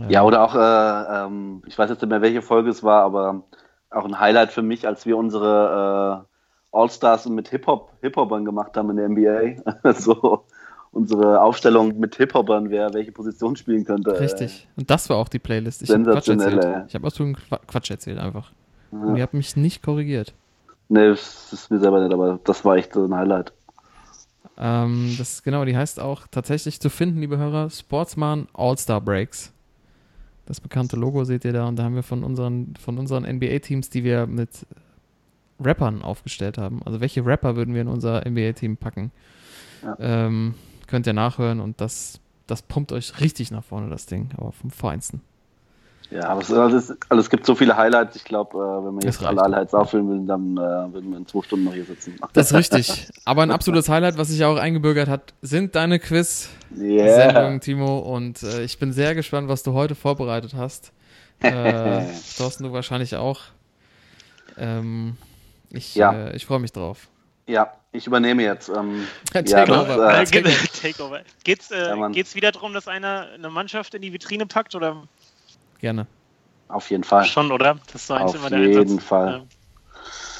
Ja, oder auch, äh, ähm, ich weiß jetzt nicht mehr, welche Folge es war, aber auch ein Highlight für mich, als wir unsere äh, All-Stars mit Hip-Hop, Hip-Hopern gemacht haben in der NBA. so unsere Aufstellung mit Hip-Hopern, wer welche Position spielen könnte. Richtig. Und das war auch die Playlist. Ich habe Quatsch erzählt. Ich habe absolut Quatsch erzählt einfach. Ja. Und ihr habt mich nicht korrigiert. Nee, das ist mir selber nicht, aber das war echt so ein Highlight. Ähm, das genau, die heißt auch tatsächlich zu finden, liebe Hörer, Sportsman All-Star Breaks. Das bekannte Logo seht ihr da und da haben wir von unseren, von unseren NBA-Teams, die wir mit Rappern aufgestellt haben. Also welche Rapper würden wir in unser NBA-Team packen? Ja. Ähm, könnt ihr nachhören und das, das pumpt euch richtig nach vorne, das Ding, aber vom Feinsten. Ja, aber es, also es, also es gibt so viele Highlights. Ich glaube, äh, wenn wir jetzt alle. Highlights auffüllen würden, dann äh, würden wir in zwei Stunden noch hier sitzen. Das ist richtig. Aber ein absolutes Highlight, was sich auch eingebürgert hat, sind deine Quiz-Sendungen, Yeah. Timo. Und äh, ich bin sehr gespannt, was du heute vorbereitet hast. Äh, Thorsten, du wahrscheinlich auch. Ähm, ich Ja. äh, ich freue mich drauf. Ja, ich übernehme jetzt. Ähm, Take ja, over. das, Äh, äh, geht- Takeover. Geht's, äh, Ja, geht's wieder darum, dass einer eine Mannschaft in die Vitrine packt oder Gerne. auf jeden Fall. schon, oder? Das ist so eins Auf immer der jeden Einsatz. Fall. Ja.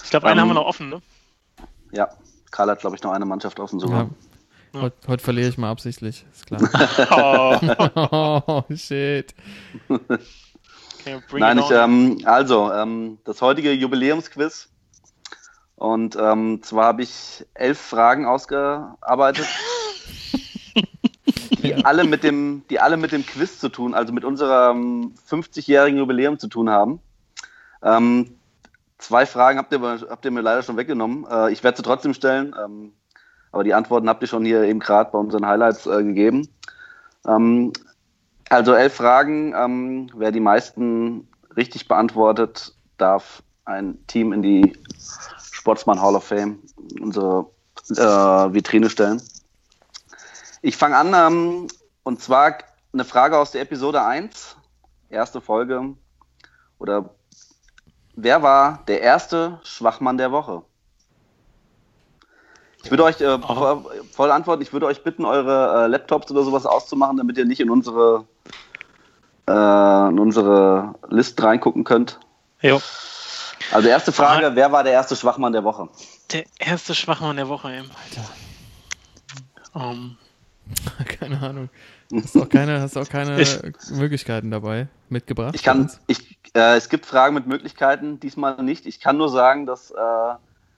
Ich glaube, einen Ähm, haben wir noch offen, ne? Ja, Karl hat, glaube ich, noch eine Mannschaft offen sogar. Ja. Heute, heute verliere ich mal absichtlich, ist klar. Oh, oh, shit. Nein, ich, ähm, also, ähm, das heutige Jubiläumsquiz. Und ähm, zwar habe ich elf Fragen ausgearbeitet, die, alle mit dem, die alle mit dem Quiz zu tun, also mit unserem 50-jährigen Jubiläum zu tun haben. Ähm, zwei Fragen habt ihr, habt ihr mir leider schon weggenommen. Äh, ich werde sie trotzdem stellen, ähm, aber die Antworten habt ihr schon hier eben gerade bei unseren Highlights äh, gegeben. Ähm, also elf Fragen. Ähm, wer die meisten richtig beantwortet, darf ein Team in die Sportsman Hall of Fame, unsere äh, Vitrine stellen. Ich fange an, ähm, und zwar eine Frage aus der Episode 1, erste Folge. Oder wer war der erste Schwachmann der Woche? Ich würde euch, äh, vor, voll antworten, ich würde euch bitten, eure äh, Laptops oder sowas auszumachen, damit ihr nicht in unsere, äh, in unsere List reingucken könnt. Jo. Also erste Frage, wer war der erste Schwachmann der Woche? Der erste Schwachmann der Woche, ey. Alter. Um, Keine Ahnung. Hast du auch keine, hast auch keine Ich- Möglichkeiten dabei mitgebracht? Ich kann, ich, äh, es gibt Fragen mit Möglichkeiten, diesmal nicht. Ich kann nur sagen, dass, äh,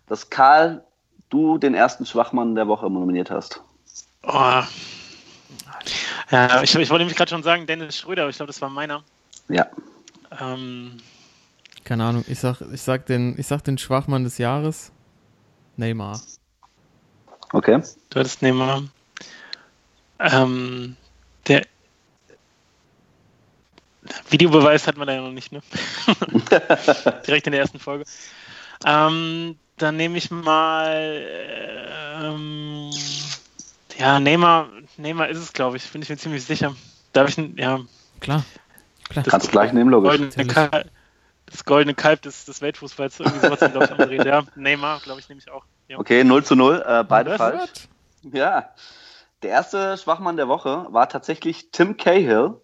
dass Karl, du den ersten Schwachmann der Woche nominiert hast. oh. Ja, ich, ich wollte nämlich gerade schon sagen, Dennis Schröder, aber ich glaube, das war meiner. Ja. Ähm, Keine Ahnung. Ich sag, ich sag den, ich sag den Schwachmann des Jahres. Neymar. Okay. du hattest Neymar. Ähm, der Videobeweis hat man da ja noch nicht, ne? Direkt in der ersten Folge. Ähm, dann nehme ich mal ähm, ja, Neymar, Neymar ist es, glaube ich, bin ich mir ziemlich sicher. Darf ich, ja, Klar. Klar. Das- Kannst gleich nehmen, logisch. goldene das goldene Kalb des, des Weltfußballs, irgendwie sowas, glaube ich. Ja, Neymar, glaube ich, nehme ich auch. Ja. Okay, 0 zu 0, äh, beide Was? falsch. Ja. Der erste Schwachmann der Woche war tatsächlich Tim Cahill.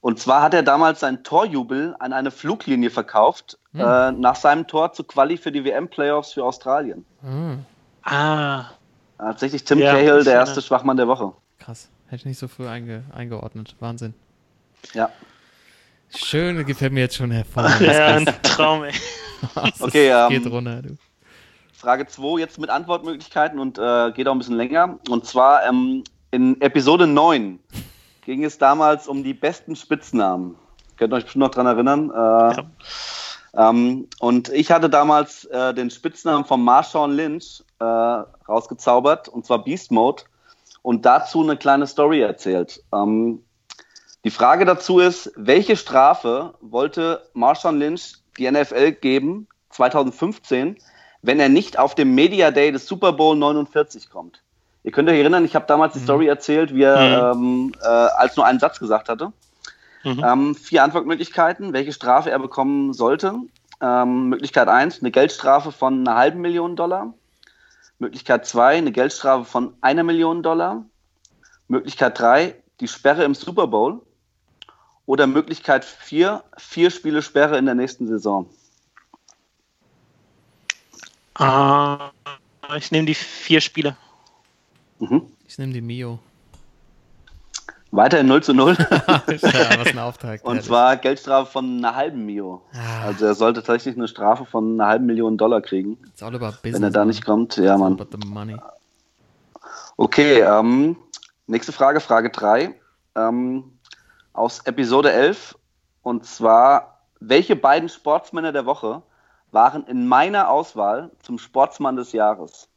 Und zwar hat er damals seinen Torjubel an eine Fluglinie verkauft, Hm. äh, nach seinem Tor zu Quali für die WM-Playoffs für Australien. Ah, Ah, Tatsächlich Tim Ja, Cahill, der erste Schwachmann der Woche. krass. Hätte ich nicht so früh einge, eingeordnet. Wahnsinn. Ja. Schön, gefällt mir jetzt schon hervorragend. ja, ein Traum, ey. Das Okay, ähm, geht runter, du. Frage 2 jetzt mit Antwortmöglichkeiten und äh, geht auch ein bisschen länger. Und zwar ähm, in Episode 9 ging es damals um die besten Spitznamen. Könnt ihr euch bestimmt noch dran erinnern. Äh, ähm, und ich hatte damals äh, den Spitznamen von Marshawn Lynch äh, rausgezaubert, und zwar Beast Mode, und dazu eine kleine Story erzählt. Ähm, die Frage dazu ist, welche Strafe wollte Marshawn Lynch die NFL geben 2015, wenn er nicht auf dem Media Day des Super Bowl 49 kommt? Ihr könnt euch erinnern, ich habe damals die Story erzählt, wie er ähm, äh, als nur einen Satz gesagt hatte. Mhm. Ähm, vier Antwortmöglichkeiten, welche Strafe er bekommen sollte. Ähm, Möglichkeit 1, eine Geldstrafe von einer halben Million Dollar. Möglichkeit 2, eine Geldstrafe von einer Million Dollar. Möglichkeit 3, die Sperre im Super Bowl. Oder Möglichkeit 4, vier Spiele Sperre in der nächsten Saison. Ah, ich nehme die vier Spiele. Mhm. Ich nehme die Mio. Weiterhin 0 zu 0. ja, was ein Auftakt. Und ehrlich. zwar Geldstrafe von einer halben Mio. Ah. Also er sollte tatsächlich eine Strafe von einer halben Million Dollar kriegen, It's all about business. wenn er da man. nicht kommt. Ja, Mann. Okay, ähm, nächste Frage, Frage 3. Ähm, aus Episode 11. Und zwar, welche beiden Sportsmänner der Woche waren in meiner Auswahl zum Sportsmann des Jahres.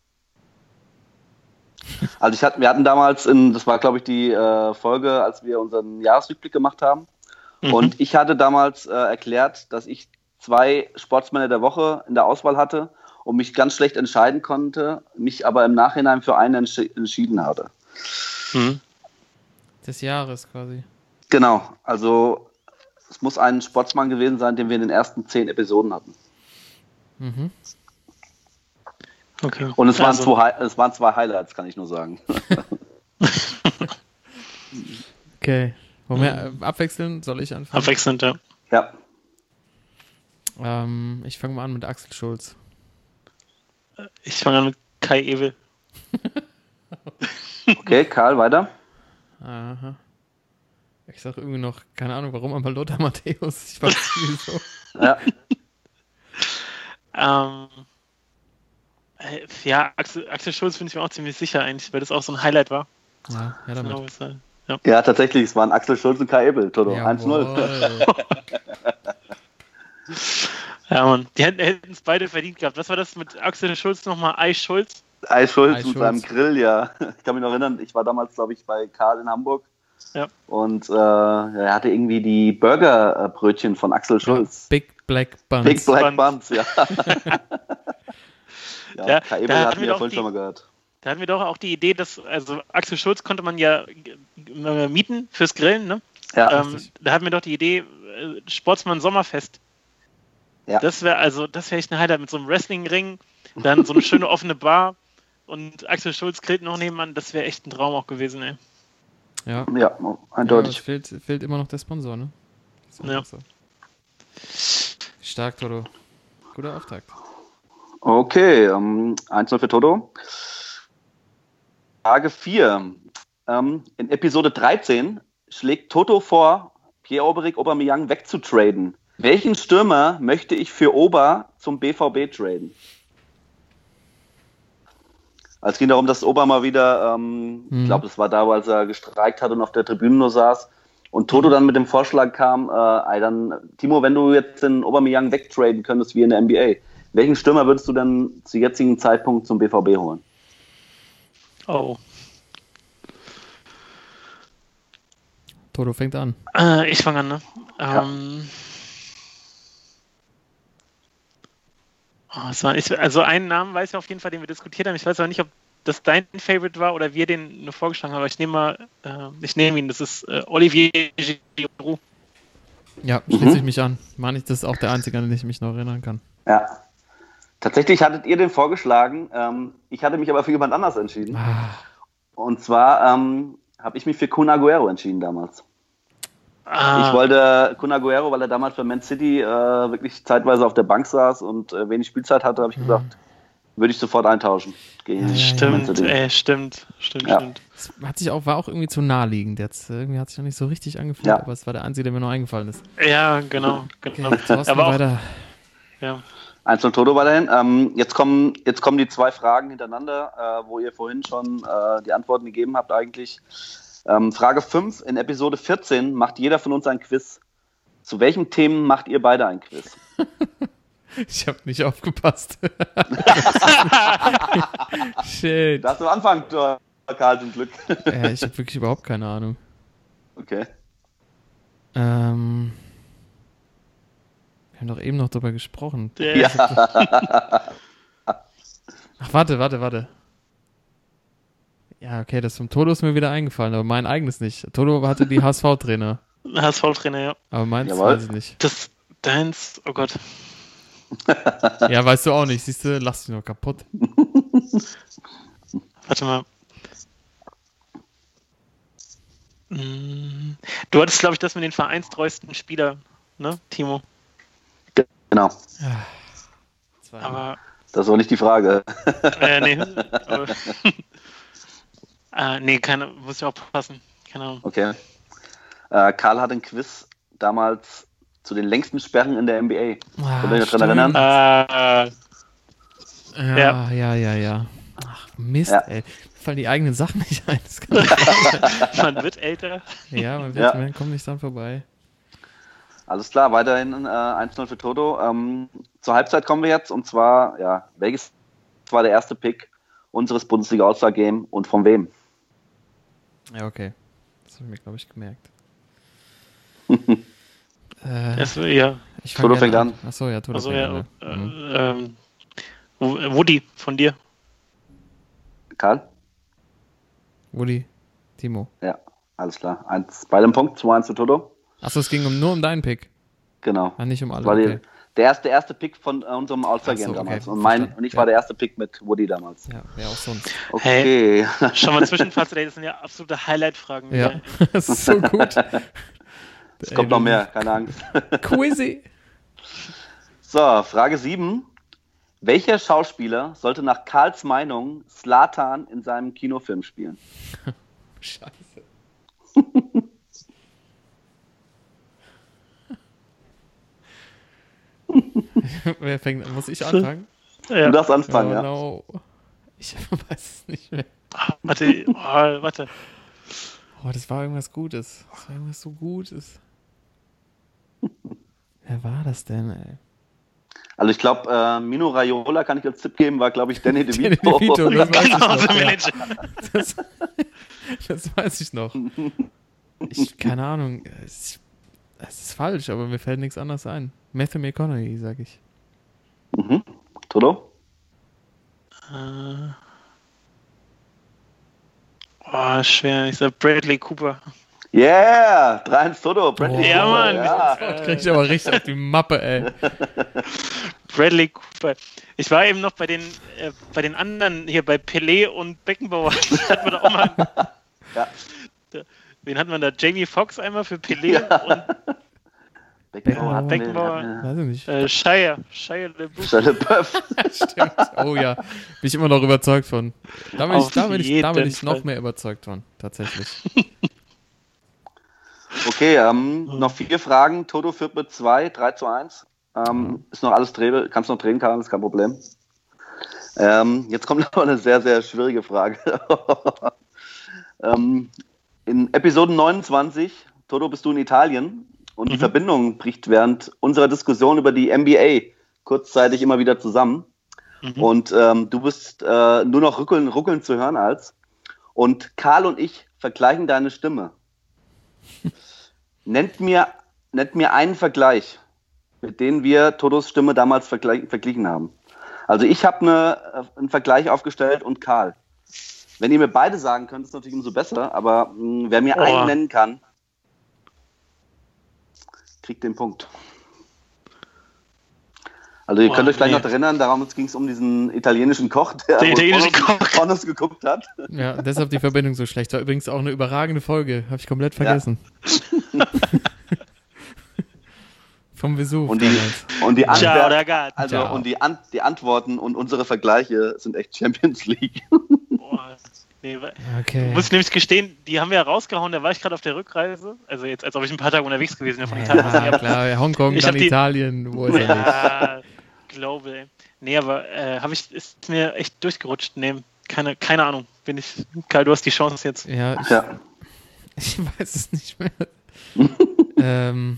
Also ich hatte, wir hatten damals, in, das war glaube ich die äh, Folge, als wir unseren Jahresrückblick gemacht haben. Mhm. Und ich hatte damals äh, erklärt, dass ich zwei Sportsmänner der Woche in der Auswahl hatte und mich ganz schlecht entscheiden konnte, mich aber im Nachhinein für einen entsch entschieden hatte. Mhm. Des Jahres quasi. Genau, also es muss ein Sportsmann gewesen sein, den wir in den ersten zehn Episoden hatten. Mhm. Okay. Und es waren, Also, zwei, es waren zwei Highlights, kann ich nur sagen. Okay. Wollen wir äh, abwechseln? Soll ich anfangen? Abwechselnd, ja. Ja, Ähm, ich fange mal an mit Axel Schulz. Ich fange an mit Kai Ewel. okay, Karl, weiter. Aha. Ich sag irgendwie noch, keine Ahnung warum, aber Lothar Matthäus. Ich weiß nicht wieso. Ja, Ähm, äh, ja, Axel, Axel Schulz bin ich mir auch ziemlich sicher eigentlich, weil das auch so ein Highlight war. Ja, ja damit. Genau, ja. ja, tatsächlich, es waren Axel Schulz und Kai Ebel, Toto. 1-0. Jawohl. ja, Mann. Die hätten es beide verdient gehabt. Was war das mit Axel Schulz nochmal? Ei Schulz? Eis Schulz mit Schulz. seinem Grill, ja. Ich kann mich noch erinnern, ich war damals, glaube ich, bei Karl in Hamburg. Ja. Und äh, er hatte irgendwie die Burgerbrötchen von Axel Schulz. Big Black Buns. Big Black Buns. Buns, ja. ja, Ja, wir wir ja doch vorhin schon mal gehört. Da hatten wir doch auch die Idee, dass, also Axel Schulz konnte man ja äh, mieten fürs Grillen, ne? Ja, ähm, da hatten wir doch die Idee, äh, Sportsmann Sommerfest. Ja. Das wäre also, das wäre echt ein Highlight mit so einem Wrestlingring, dann so eine schöne offene Bar und Axel Schulz grillt noch nebenan, das wäre echt ein Traum auch gewesen, ey. Ja. ja, Ja, eindeutig. fehlt, fehlt immer noch der Sponsor, ne? Ja. so. Stark, Toto. Guter Auftakt. Okay, ähm, 1-0 für Toto. Frage 4. Ähm, in Episode 13 schlägt Toto vor, Pierre-Oberik Aubameyang wegzutraden. Welchen Stürmer möchte ich für Ober zum BVB traden? Also es ging darum, dass Ober mal wieder, ähm, Mhm. ich glaube, das war da, als er gestreikt hat und auf der Tribüne nur saß. Und Toto dann mit dem Vorschlag kam, äh, dann, Timo, wenn du jetzt den Aubameyang wegtraden könntest wie in der NBA, welchen Stürmer würdest du denn zu jetzigen Zeitpunkt zum BVB holen? Oh. Toto fängt an. Äh, ich fange an, ne? Ja. Oh, war, ich, also einen Namen weiß ich auf jeden Fall, den wir diskutiert haben. Ich weiß aber nicht, ob das dein Favorite war oder wir den nur vorgeschlagen haben. Aber ich nehme mal, äh, ich nehme ihn. Das ist äh, Olivier Giroud. Ja, Mhm. schließe ich mich an. Meine ich, das ist auch der einzige, an den ich mich noch erinnern kann. Ja. Tatsächlich hattet ihr den vorgeschlagen. Ähm, ich hatte mich aber für jemand anders entschieden. Ah, Und zwar ähm, habe ich mich für Kun Aguero entschieden damals. Ah, Ich wollte Kun Aguero, weil er damals für Man City äh, wirklich zeitweise auf der Bank saß und äh, wenig Spielzeit hatte, habe ich gesagt, würde ich sofort eintauschen. Gegen Man stimmt, City. ey, stimmt, stimmt, Ja. stimmt. es hat sich auch, war auch irgendwie zu naheliegend jetzt. Irgendwie hat sich noch nicht so richtig angefühlt, Ja. aber es war der einzige, der mir noch eingefallen ist. Ja, genau, genau. Okay, aber auch, weiter. ja. 1 0 Toto weiterhin. Ähm, jetzt, kommen, jetzt kommen die zwei Fragen hintereinander, äh, wo ihr vorhin schon äh, die Antworten gegeben habt eigentlich. Ähm, Frage 5. In Episode 14 macht jeder von uns ein Quiz. Zu welchen Themen macht ihr beide ein Quiz? Ich habe nicht aufgepasst. Shit. Darfst du anfangen, Karl, zum Glück. Ja, ich habe wirklich überhaupt keine Ahnung. Okay. Ähm, wir haben doch eben noch drüber gesprochen. Ja. Ach, warte, warte, warte. Ja, okay, das vom Toto ist mir wieder eingefallen, aber mein eigenes nicht. Toto hatte die HSV-Trainer, HSV-Trainer, ja. aber meins Jawohl. weiß ich nicht. Das, deins, oh Gott. Ja, weißt du auch nicht. Siehst du, lass dich noch kaputt. Warte mal. Mm, Du hattest, glaube ich, das mit den vereinstreuesten Spieler, ne, Timo? Genau. Zwei. Aber, Das war nicht die Frage. äh, nee. aber, äh, nee, keine, muss ich auch passen. Keine Ahnung. Okay. Äh, Karl hat ein Quiz damals zu den längsten Sperren in der NBA. Ah, Könnt ihr euch daran erinnern? Äh, Ja, ja, ja, ja. Ach, Mist, Ja. ey. Mir fallen die eigenen Sachen nicht ein. Das kann nicht man wird älter. ja, man, Ja. wird, man kommt nicht dran vorbei. Alles klar, weiterhin äh, 1-0 für Toto. Ähm, zur Halbzeit kommen wir jetzt und zwar, ja, welches war der erste Pick unseres Bundesliga All-Star Game und von wem? Ja, okay. Das habe ich mir, glaube ich, gemerkt. äh, das, ja. Ich Toto fängt an. Achso, ja, Toto also, fängt ja, an. Äh, Mhm. ähm, Woody, von dir. Karl? Woody, Timo. Ja, alles klar. Eins, bei dem Punkt, 2-1 zu Toto. Achso, es ging um, nur um deinen Pick. Genau. Ah, nicht um alle. Die, Okay. Der, erste, der erste Pick von äh, unserem All-Star Game Ach so, okay, damals. Und, mein, und ich Ja. war der erste Pick mit Woody damals. Ja, wer auch sonst. Okay. Schon mal Zwischenfazit, das sind ja absolute Highlight-Fragen. Ja, das ist so gut. Es kommt noch mehr, keine Angst. Quizzy. So, Frage 7. Welcher Schauspieler sollte nach Karls Meinung Slatan in seinem Kinofilm spielen? Scheiße. Wer fängt an? Muss ich anfangen? Ja. Du darfst anfangen, oh, ja. no. Ich weiß es nicht mehr. Ah, Warte, oh, warte. Oh, das war irgendwas Gutes. Das war irgendwas so Gutes. Wer war das denn, ey? Also ich glaube, äh, Mino Raiola kann ich als Tipp geben, war glaube ich Danny Danny DeVito. DeVito, das weiß ich Genau, noch. Ja. Manager. Das, das weiß ich noch. Ich, keine Ahnung. Es, es ist falsch, aber mir fällt nichts anderes ein. Matthew McConaughey, sag ich. mhm. Toto? Äh. Oh, schwer. Ich sag Bradley Cooper. Yeah! 3-1 Toto. Bradley Oh. Ja, Cooper, Mann. Ja. Krieg ich aber richtig auf die Mappe, ey. Bradley Cooper. Ich war eben noch bei den, äh, bei den anderen hier, bei Pelé und Beckenbauer. hatten wir da auch mal. Ja. Da- Wen hatten wir da? Jamie Foxx einmal für Pelé und Beckenbauer hat Beckenbauer. den- Weiß ich nicht. äh, Shire. Shire LaBeouf. Stimmt. Oh ja. Bin ich immer noch überzeugt von. Da bin ich, da bin ich, da bin ich noch mehr überzeugt von. Tatsächlich. Okay, ähm, noch vier Fragen. Toto führt mit 2, 3 zu 1. Ähm, ist noch alles dreh, kannst noch drehen, Karl, ist kein Problem. Ähm, jetzt kommt noch eine sehr, sehr schwierige Frage. ähm, in Episode 29, Toto, bist du in Italien und die Verbindung bricht während unserer Diskussion über die NBA kurzzeitig immer wieder zusammen. Und ähm, du bist äh, nur noch ruckeln, ruckeln zu hören als. Und Karl und ich vergleichen deine Stimme. Nennt mir, nennt mir einen Vergleich, mit dem wir Todos Stimme damals verglichen haben. Also ich habe eine, äh, einen Vergleich aufgestellt und Karl. Wenn ihr mir beide sagen könnt, ist natürlich umso besser, aber mh, wer mir Oh. einen nennen kann, kriegt den Punkt. Also ihr Oh, könnt euch gleich nee. noch erinnern, darum ging es um diesen italienischen Koch, der, Der italienische Pornos- Koch. Pornos geguckt hat. Ja, deshalb die Verbindung so schlecht. War übrigens auch eine überragende Folge. Habe ich komplett vergessen. Vom Vesuv Und die, und die, Ciao, Antwort, ragazzi. also, Ciao. und die, An die Antworten und unsere Vergleiche sind echt Champions League. Boah, nee, Okay. muss ich nämlich gestehen, die haben wir ja rausgehauen, da war ich gerade auf der Rückreise. Also jetzt, als ob ich ein paar Tage unterwegs gewesen wäre von Italien. Ja, klar, Hongkong, Ich dann die- Italien, wo ist er nicht? Ja, glaube, ey. Nee, aber äh, habe ich, ist mir echt durchgerutscht. Nee, keine, keine Ahnung. Bin ich, Karl, du hast die Chance jetzt. Ja, ich, Ja. ich weiß es nicht mehr. ähm,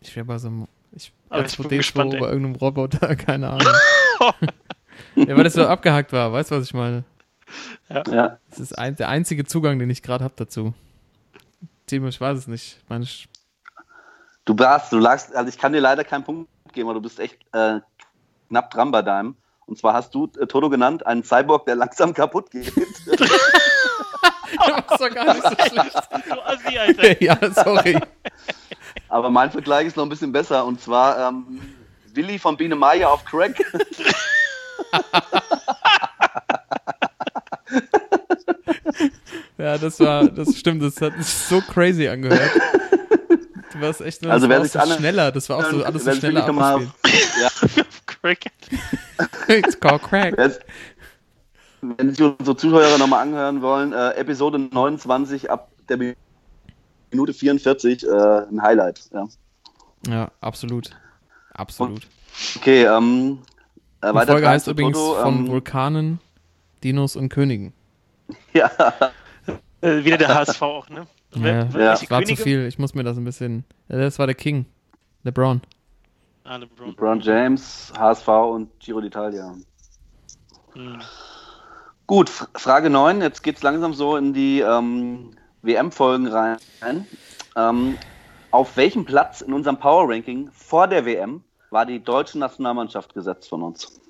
ich wäre bei so einem. Ich Aber als ich bin gespannt, bei irgendeinem Roboter, keine Ahnung. ja, weil das so abgehackt war, weißt du, was ich meine? Ja. Das ist ein, der einzige Zugang, den ich gerade habe dazu. Timo, ich weiß es nicht. Meine Sch- Du warst, du lagst, also ich kann dir leider keinen Punkt geben, aber du bist echt äh, knapp dran bei deinem. Und zwar hast du äh, Toto genannt, einen Cyborg, der langsam kaputt geht. Das ist doch gar nicht so schlecht. Du Assi, Alter. ja, sorry. aber mein Vergleich ist noch ein bisschen besser. Und zwar ähm, Willi von Biene Meier auf Crack. Ja, das war, das stimmt, das hat sich so crazy angehört. Du warst echt nur, Also das war auch so schneller, das war auch so alles so schneller abgespielt. Crack. It's called crack. Wenn sich unsere Zuhörer nochmal anhören wollen, äh, Episode 29 ab der Minute 44, äh, ein Highlight. Ja. Ja, absolut. Absolut. Okay, ähm, äh, Die Folge heißt übrigens Toto, von ähm, Vulkanen, Dinos und Königen. Ja, Äh, wieder der HSV auch, ne? Ja, ja. Das war zu viel, ich muss mir das ein bisschen. Ja, das war der King. LeBron. Ah, LeBron. LeBron James, HSV und Giro d'Italia. Hm. Gut, Frage 9. Jetzt geht es langsam so in die ähm, WM-Folgen rein. Ähm, auf welchem Platz in unserem Power-Ranking vor der WM war die deutsche Nationalmannschaft gesetzt von uns?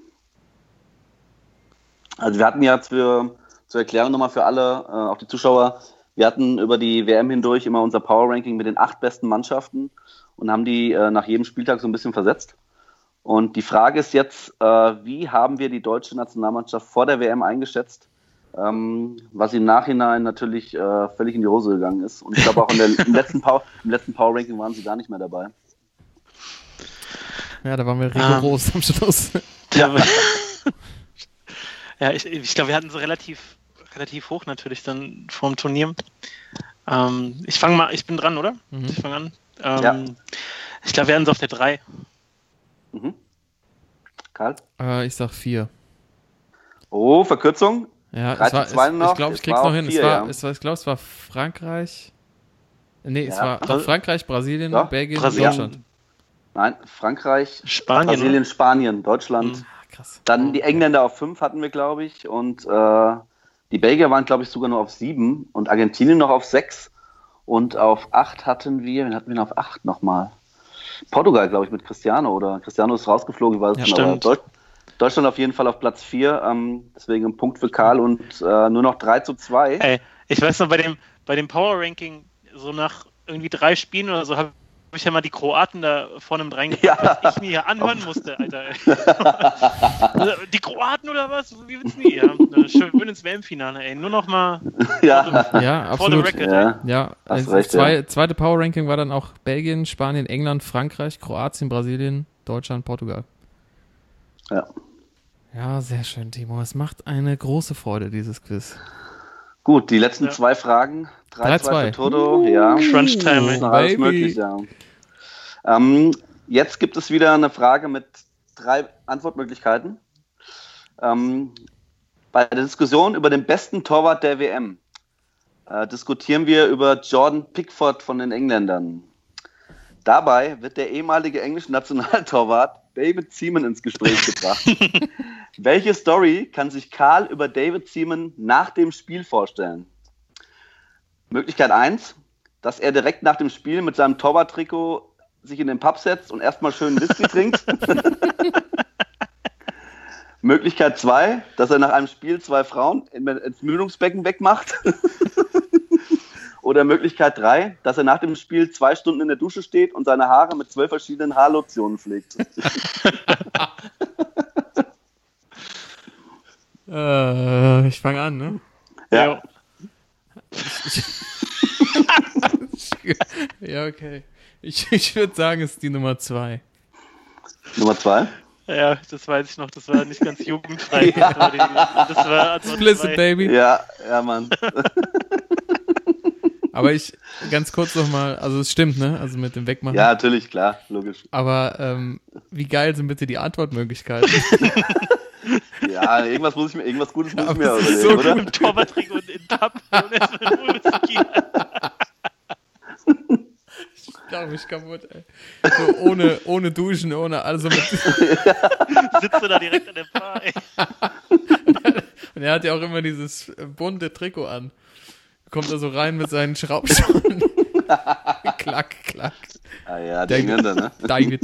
Also wir hatten ja für, zur Erklärung nochmal für alle, äh, auch die Zuschauer, wir hatten über die WM hindurch immer unser Power-Ranking mit den acht besten Mannschaften und haben die äh, nach jedem Spieltag so ein bisschen versetzt. Und die Frage ist jetzt, äh, wie haben wir die deutsche Nationalmannschaft vor der WM eingeschätzt? Ähm, was im Nachhinein natürlich äh, völlig in die Hose gegangen ist. Und ich glaube auch in der, im, letzten Power, im letzten Power Ranking waren sie gar nicht mehr dabei. Ja, da waren wir rigoros am Schluss. Ja, ja ich, ich glaube, wir hatten so relativ, relativ hoch natürlich dann vorm Turnier. Ähm, ich fange mal, ich bin dran, oder? Mhm. Ich fange an. Ähm, Ja. Ich glaube, wir hatten sie auf der 3. Mhm. Karl? Äh, ich sag vier. Oh, Verkürzung? Ja, 3 es war, zu 2 es, noch. ich glaube, ich Es krieg's war noch hin. vier, es, war, ja. es war, ich glaube, es war Frankreich. Nee, es Ja. war doch Frankreich, Brasilien, Doch, Belgien, Brasilien. Deutschland. Nein, Frankreich, Spanien. Brasilien, Spanien, Deutschland. Mhm. Krass. Dann die Engländer auf 5 hatten wir, glaube ich. Und äh, die Belgier waren, glaube ich, sogar nur auf 7 und Argentinien noch auf 6. Und auf 8 hatten wir, wen hatten wir noch auf 8 nochmal? Portugal, glaube ich, mit Cristiano oder Cristiano ist rausgeflogen, ich weiß Ja, nicht, aber stimmt. Deut Deutschland auf jeden Fall auf Platz 4, ähm, deswegen ein Punkt für Karl und äh, nur noch 3 zu 2. Ey, ich weiß noch, bei dem, bei dem Power Ranking, so nach irgendwie drei Spielen oder so, habe ich ja mal die Kroaten da vorne mit reingebracht, Ja. was ich mir hier anhören musste, Alter. Also, die Kroaten oder was? Wie willst du die? Ja, schön ins WM-Finale, ey. Nur noch mal Ja, Ja, for the absolut. record. ja. Ja, Hast also recht, zwei, ja. zweite Power Ranking war dann auch Belgien, Spanien, England, Frankreich, Kroatien, Brasilien, Deutschland, Portugal. ja. Ja, sehr schön, Timo. Es macht eine große Freude, dieses Quiz. Gut, die letzten Ja. zwei Fragen. 3-2 3-2. für Toto, ja. Crunch Time, Ist noch alles möglich, ja. Ähm, jetzt gibt es wieder eine Frage mit drei Antwortmöglichkeiten. Ähm, bei der Diskussion über den besten Torwart der WM äh, diskutieren wir über Jordan Pickford von den Engländern. Dabei wird der ehemalige englische Nationaltorwart David Seaman ins Gespräch gebracht. Welche Story kann sich Karl über David Seaman nach dem Spiel vorstellen? Möglichkeit 1, dass er direkt nach dem Spiel mit seinem Torwarttrikot sich in den Pub setzt und erstmal schön Whisky trinkt. Möglichkeit 2, dass er nach einem Spiel zwei Frauen in- ins Mündungsbecken wegmacht. Oder Möglichkeit 3, dass er nach dem Spiel zwei Stunden in der Dusche steht und seine Haare mit zwölf verschiedenen Haarlotionen pflegt. Äh, ich fange an, ne? Ja. ja, okay. Ich, ich würde sagen, es ist die Nummer zwei. Nummer 2. Ja, das weiß ich noch, das war nicht ganz jugendfrei. Das war, die, das war Antwort Split zwei. it, baby. Ja, ja, Mann. Aber ich, ganz kurz nochmal, also es stimmt, ne? Also mit dem Wegmachen. Ja, natürlich, klar, logisch. Aber ähm, wie geil sind bitte die Antwortmöglichkeiten? Ja, irgendwas muss ich mir, irgendwas Gutes muss ich Aber mir überlegen, so oder? Mit Torwarttrikot und in Pub und glaube mich kaputt, ey. So ohne, ohne Duschen, ohne also mit. Sitzt du da direkt an der Bar, ey. Und er hat ja auch immer dieses bunte Trikot an. Kommt da so rein mit seinen Schraubschuhen. klack, klack. Ah ja, Der- die Engländer, ne? David.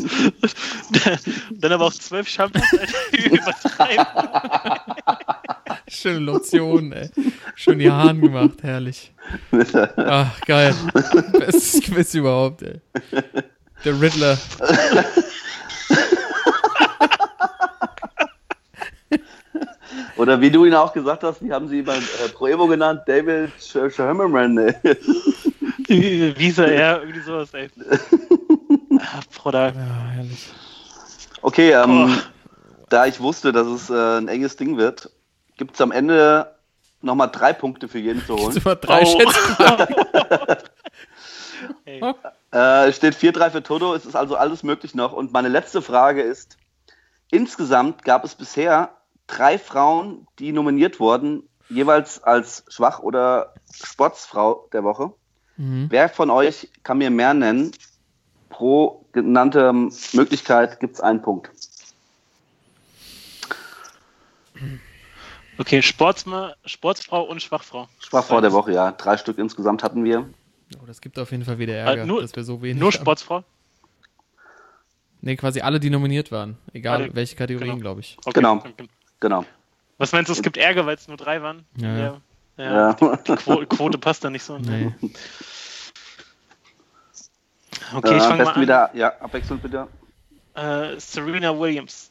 Dann aber auch zwölf Shampoos, übertreiben. Schöne Lotion, ey. Schön die Haaren gemacht, herrlich. Ach, geil. Bestes Quiz überhaupt, ey. Der Riddler. Oder wie du ihn auch gesagt hast, wie haben sie ihn beim äh, Pro Evo genannt? David Sch- Sherman, ne? Visa, ja, irgendwie sowas, ey. Ah, Bruder. Ja, herrlich. Okay, ähm, Oh. da ich wusste, dass es äh, ein enges Ding wird, gibt es am Ende nochmal drei Punkte für jeden zu holen. Immer drei Oh. Schätze. Ey. Äh, es steht 4-3 für Toto, es ist also alles möglich noch. Und meine letzte Frage ist, insgesamt gab es bisher drei Frauen, die nominiert wurden, jeweils als Schwach- oder Sportsfrau der Woche. Mhm. Wer von euch kann mir mehr nennen? pro genannte Möglichkeit gibt es einen Punkt. Okay, Sportsma Sportsfrau und Schwachfrau. Schwachfrau der Woche, ja. Drei Stück insgesamt hatten wir. Oh, das gibt auf jeden Fall wieder Ärger, Äh, nur- dass wir so wenig Nur haben. Sportsfrau? Nee, quasi alle, die nominiert waren. Egal Alle, welche Kategorien, genau. glaube ich. Okay. Genau. Genau. Was meinst du, es gibt Ärger, weil es nur drei waren? Ja, ja. ja. Ja. Die Quo Quote passt da nicht so. Nee. Okay, äh, ich fange mal an. wieder, ja, abwechselnd bitte. Äh, Serena Williams.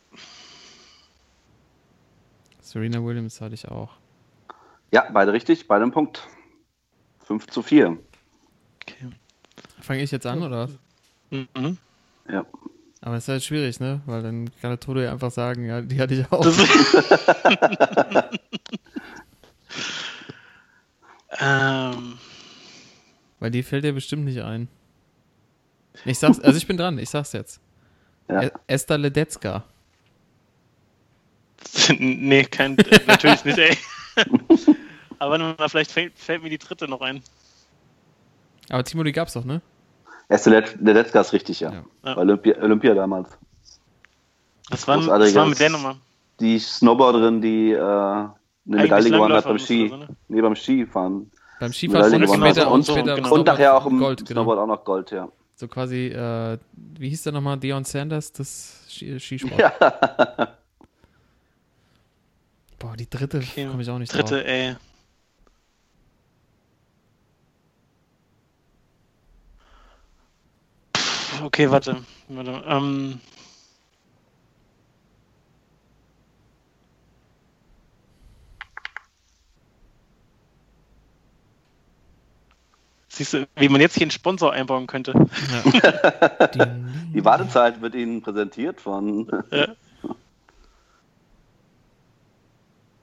Serena Williams hatte ich auch. Ja, beide richtig, beide einen Punkt. 5 zu 4. Okay. Fange ich jetzt an, oder was? Mhm. Ja. Aber es ist halt schwierig, ne? Weil dann kann der Tode ja einfach sagen, ja, die hatte ich auch. ähm, Weil die fällt dir bestimmt nicht ein. Ich sag's, also ich bin dran, ich sag's jetzt. Ja. E- Esther Ledetzka. nee, kein, natürlich nicht, ey. Aber mal, vielleicht fällt, fällt mir die dritte noch ein. Aber Timo, die gab's doch, ne? Erste Let Ledetzka ist richtig, ja. Ja. Olympia, Olympia damals. Was war, Großartiges- war mit der Nummer? Die Snowboarderin, die äh, eine Medaille gewonnen hat beim Ski. So, ne? Nee, beim Skifahren. Beim Skifahren und später, Und und so, später genau. Und Snowboard nachher auch im Gold, genau. Snowboard auch noch Gold, ja. So quasi, äh, wie hieß der nochmal? Dion Sanders, das Ski Skisport. Ja. Boah, die dritte Okay, komme ich auch nicht Dritte, drauf. ey. Pff, Okay, warte. warte. Ähm, Siehst du, wie man jetzt hier einen Sponsor einbauen könnte. Ja. Die- Die Wartezeit wird Ihnen präsentiert von.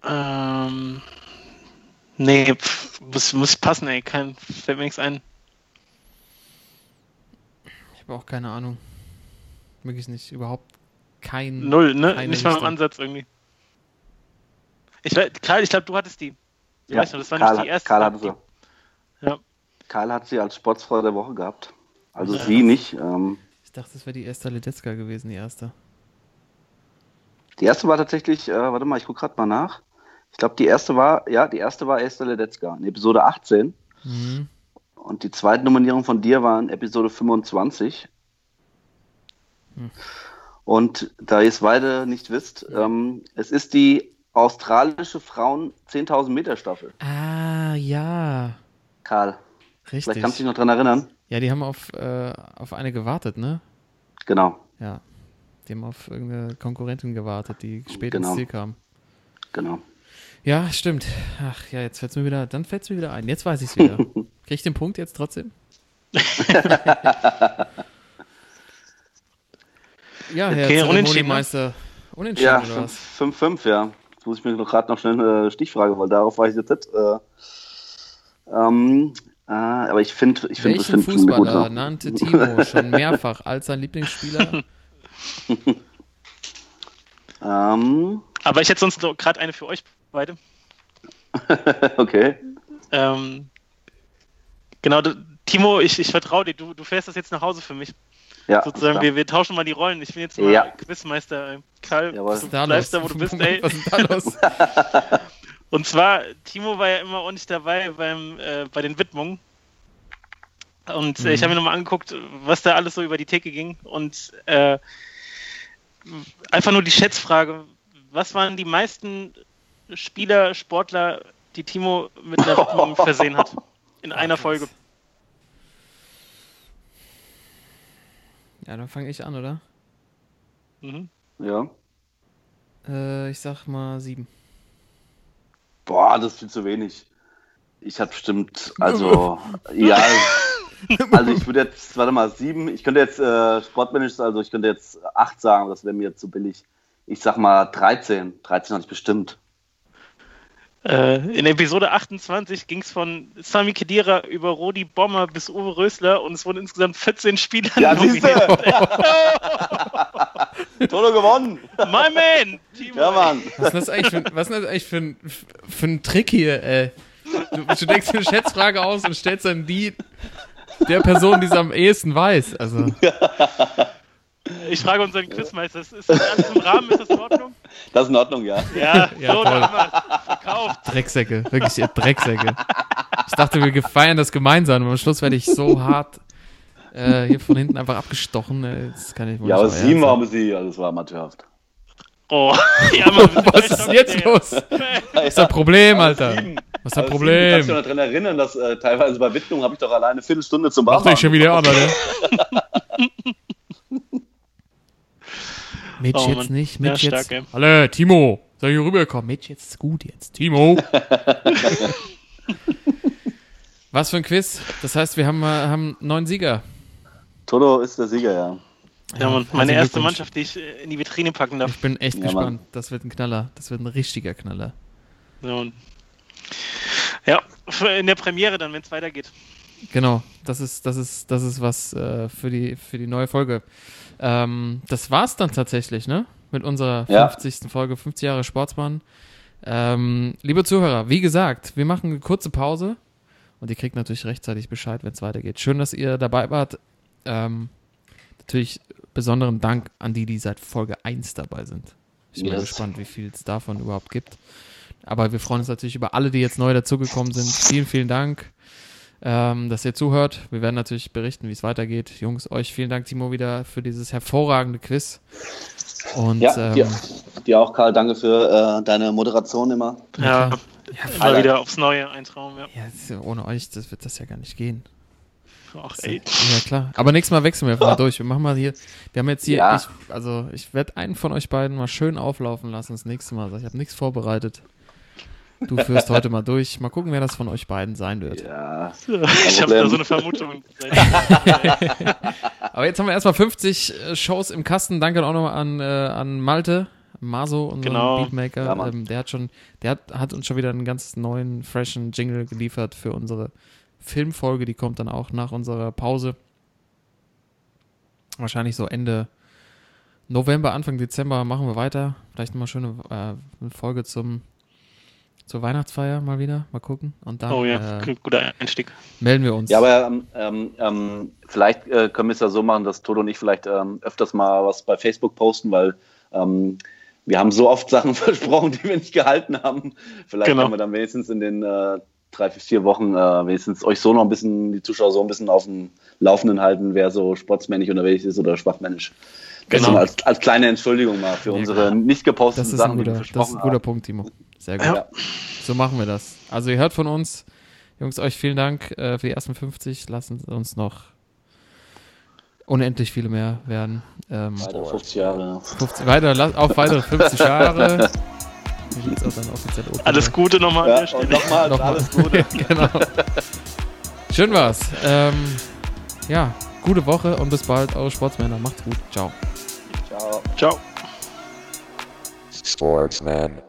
Ähm, nee, muss, muss passen, ey. Kein, fällt mir nichts ein. Ich habe auch keine Ahnung. Wirklich nicht. Überhaupt kein. Null, ne? Nicht mal im. Ansatz irgendwie. Ich, Karl, ich glaube, du hattest die. Du Ja, noch, das war Karl, nicht die erste. Karl hatte sie. Ja. Karl hat sie als Sportsfrau der Woche gehabt. Also Ja. sie nicht. Ähm, Ich dachte, das wäre die Esther Ledetzka gewesen, die erste. die erste war tatsächlich, äh, warte mal, ich gucke gerade mal nach. Ich glaube, die erste war, ja, die erste war Esther Ledetzka in Episode 18. Mhm. Und die zweite Nominierung von dir war in Episode 25. Hm. Und da ihr es beide nicht wisst, ähm, es ist die australische Frauen 10.000 Meter Staffel. Ah, ja. Karl, Richtig. vielleicht kannst du dich noch dran erinnern. Ja, die haben auf, äh, auf eine gewartet, ne? Genau, Ja. Die haben auf irgendeine Konkurrentin gewartet, die spät Genau. ins Ziel kam. genau. Ja, stimmt. Ach ja, jetzt fällt's mir wieder, dann fällt's mir wieder ein. Jetzt weiß ich's wieder. Krieg ich den Punkt jetzt trotzdem? ja, Herr Okay, unentschieden, ne? Unentschieden Ja, oder was? 5-5, ja. Jetzt muss ich mir noch gerade noch schnell eine Stichfrage, weil darauf war ich jetzt nicht. Äh, ähm, äh, aber ich finde, ich finde, ich Welchen finde eine Fußballer gute. nannte Timo schon mehrfach als sein Lieblingsspieler? Ähm, Aber ich hätte sonst gerade eine für euch beide. okay. Ähm, genau, du, Timo, ich, ich vertraue dir. Du, du fährst das jetzt nach Hause für mich. Ja, Sozusagen, wir, wir tauschen mal die Rollen. Ich bin jetzt mal Ja. Quizmeister. ey. Karl. Was du bleibst da, wo du bist, ey. Was ist da los? Und zwar, Timo war ja immer ordentlich dabei beim, äh, bei den Widmungen. Und äh, ich habe mir nochmal angeguckt, was da alles so über die Theke ging. Und äh, einfach nur die Schätzfrage: Was waren die meisten Spieler, Sportler, die Timo mit einer Widmung versehen hat? In einer Folge. Ja, dann fange ich an, oder? Mhm. Ja. Äh, ich sag mal sieben. Boah, das ist viel zu wenig. Ich hatte bestimmt, also, ja, also ich würde jetzt, warte mal, sieben, ich könnte jetzt äh, sportmännisch, also ich könnte jetzt acht sagen, das wäre mir zu billig. Ich sag mal 13. 13 hatte ich bestimmt. Äh, in Episode 28 ging es von Sami Khedira über Rodi Bommer bis Uwe Rösler und es wurden insgesamt 14 Spieler Ja, siehste! nominiert. Toto gewonnen! My man! Timo, Ja, Mann! Was ist das eigentlich für, ein- was ist das eigentlich für, ein, für ein Trick hier, ey? Du, du denkst dir eine Schätzfrage aus und stellst dann die der Person, die es am ehesten weiß. Also, Ich frage unseren Quizmeister, ist, ist das alles im Rahmen? Ist das in Ordnung? Das ist in Ordnung, ja. Ja, Ja, so, haben. Verkauft. Drecksäcke, wirklich ihr Drecksäcke. Ich dachte, wir feiern das gemeinsam, aber am Schluss werde ich so hart äh, hier von hinten einfach abgestochen. äh, Das kann ich wohl Ja, nicht aber sieben waren sie, also das war amateurhaft. Oh, ja, Mann, Was ist denn jetzt los? Was ist das Problem, Alter? Was ist das Du kannst dich Problem? noch daran erinnern, dass äh, teilweise bei Widmung habe ich doch alleine eine Viertelstunde zum Mach Warmmachen. dich schon wieder an, Alter. Mitch Oh, jetzt Mann. nicht, Ja, Mitch stark, jetzt. ey. Alle, Timo, soll ich hier rüberkommen? Mitch, jetzt ist gut jetzt. Timo. Was für ein Quiz. Das heißt, wir haben, äh, haben neun Sieger. Toto ist der Sieger, ja. Ja, Mann, herzlichen meine erste Glückwunsch. Mannschaft, die ich äh, in die Vitrine packen darf. Ich bin echt Ja, gespannt. Das wird ein Knaller. Das wird ein richtiger Knaller. Ja, in der Premiere dann, wenn es weitergeht. Genau, das ist, das ist, das ist was äh, für, die, für die neue Folge. Ähm, das war's dann tatsächlich, ne? Mit unserer Ja. 50. Folge, 50 Jahre Sportsmann. Ähm, liebe Zuhörer, wie gesagt, wir machen eine kurze Pause und ihr kriegt natürlich rechtzeitig Bescheid, wenn es weitergeht. Schön, dass ihr dabei wart. Ähm, natürlich besonderen Dank an die, die seit Folge 1 dabei sind. Ich bin Yes. gespannt, wie viel es davon überhaupt gibt. Aber wir freuen uns natürlich über alle, die jetzt neu dazugekommen sind. Vielen, vielen Dank, ähm, dass ihr zuhört. Wir werden natürlich berichten, wie es weitergeht. Jungs, euch vielen Dank, Timo, wieder für dieses hervorragende Quiz. Und Ja, ähm, dir, dir auch, Karl, danke für äh, deine Moderation immer. Ja, mal Alter. wieder aufs Neue, ein Traum, ja. ja, ja- ohne euch das wird das ja gar nicht gehen. Ach, ey. Ja, klar. Aber nächstes Mal wechseln wir einfach mal durch. Wir machen mal hier. Wir haben jetzt hier. Ja. Ich, also, ich werde einen von euch beiden mal schön auflaufen lassen das nächste Mal. Ich habe nichts vorbereitet. Du führst heute mal durch. Mal gucken, wer das von euch beiden sein wird. Ja, Ich habe da so eine Vermutung. Aber jetzt haben wir erstmal 50 äh, Shows im Kasten. Danke auch nochmal an, äh, an Malte, Maso, unseren Genau. Beatmaker. Ja, ähm, der hat schon, der hat, hat uns schon wieder einen ganz neuen, freshen Jingle geliefert für unsere Filmfolge. Die kommt dann auch nach unserer Pause. Wahrscheinlich so Ende November, Anfang Dezember machen wir weiter. Vielleicht nochmal schöne äh, eine Folge zum zur Weihnachtsfeier mal wieder. Mal gucken. Und dann Oh ja, äh, guter Einstieg. melden wir uns. ja aber ähm, ähm, ähm, vielleicht äh, können wir es ja so machen, dass Toto und ich vielleicht ähm, öfters mal was bei Facebook posten, weil ähm, wir haben so oft Sachen versprochen, die wir nicht gehalten haben. Vielleicht Genau. können wir dann wenigstens in den äh, drei, vier Wochen äh, wenigstens euch so noch ein bisschen, die Zuschauer so ein bisschen auf dem Laufenden halten, wer so sportsmännisch unterwegs ist oder schwachmännisch. Genau. als, als kleine Entschuldigung mal für Ja, unsere klar. nicht geposteten Das ist, Sachen, ein guter, das ist ein guter haben. Punkt, Timo. Sehr gut. Ja. So machen wir das. Also ihr hört von uns. Jungs, euch vielen Dank äh, für die ersten 50. Lassen Sie uns noch unendlich viele mehr werden. Ähm, Weitere 50 Jahre. 50, weiter, auf weitere 50 Jahre. Alles. Gute nochmal Ja, und nochmal Nochmal. alles Gute. genau. Schön war's. Ähm, ja, gute Woche und bis bald. Eure Sportsmänner. Macht's gut. Ciao. Ciao. Ciao. Sportsman.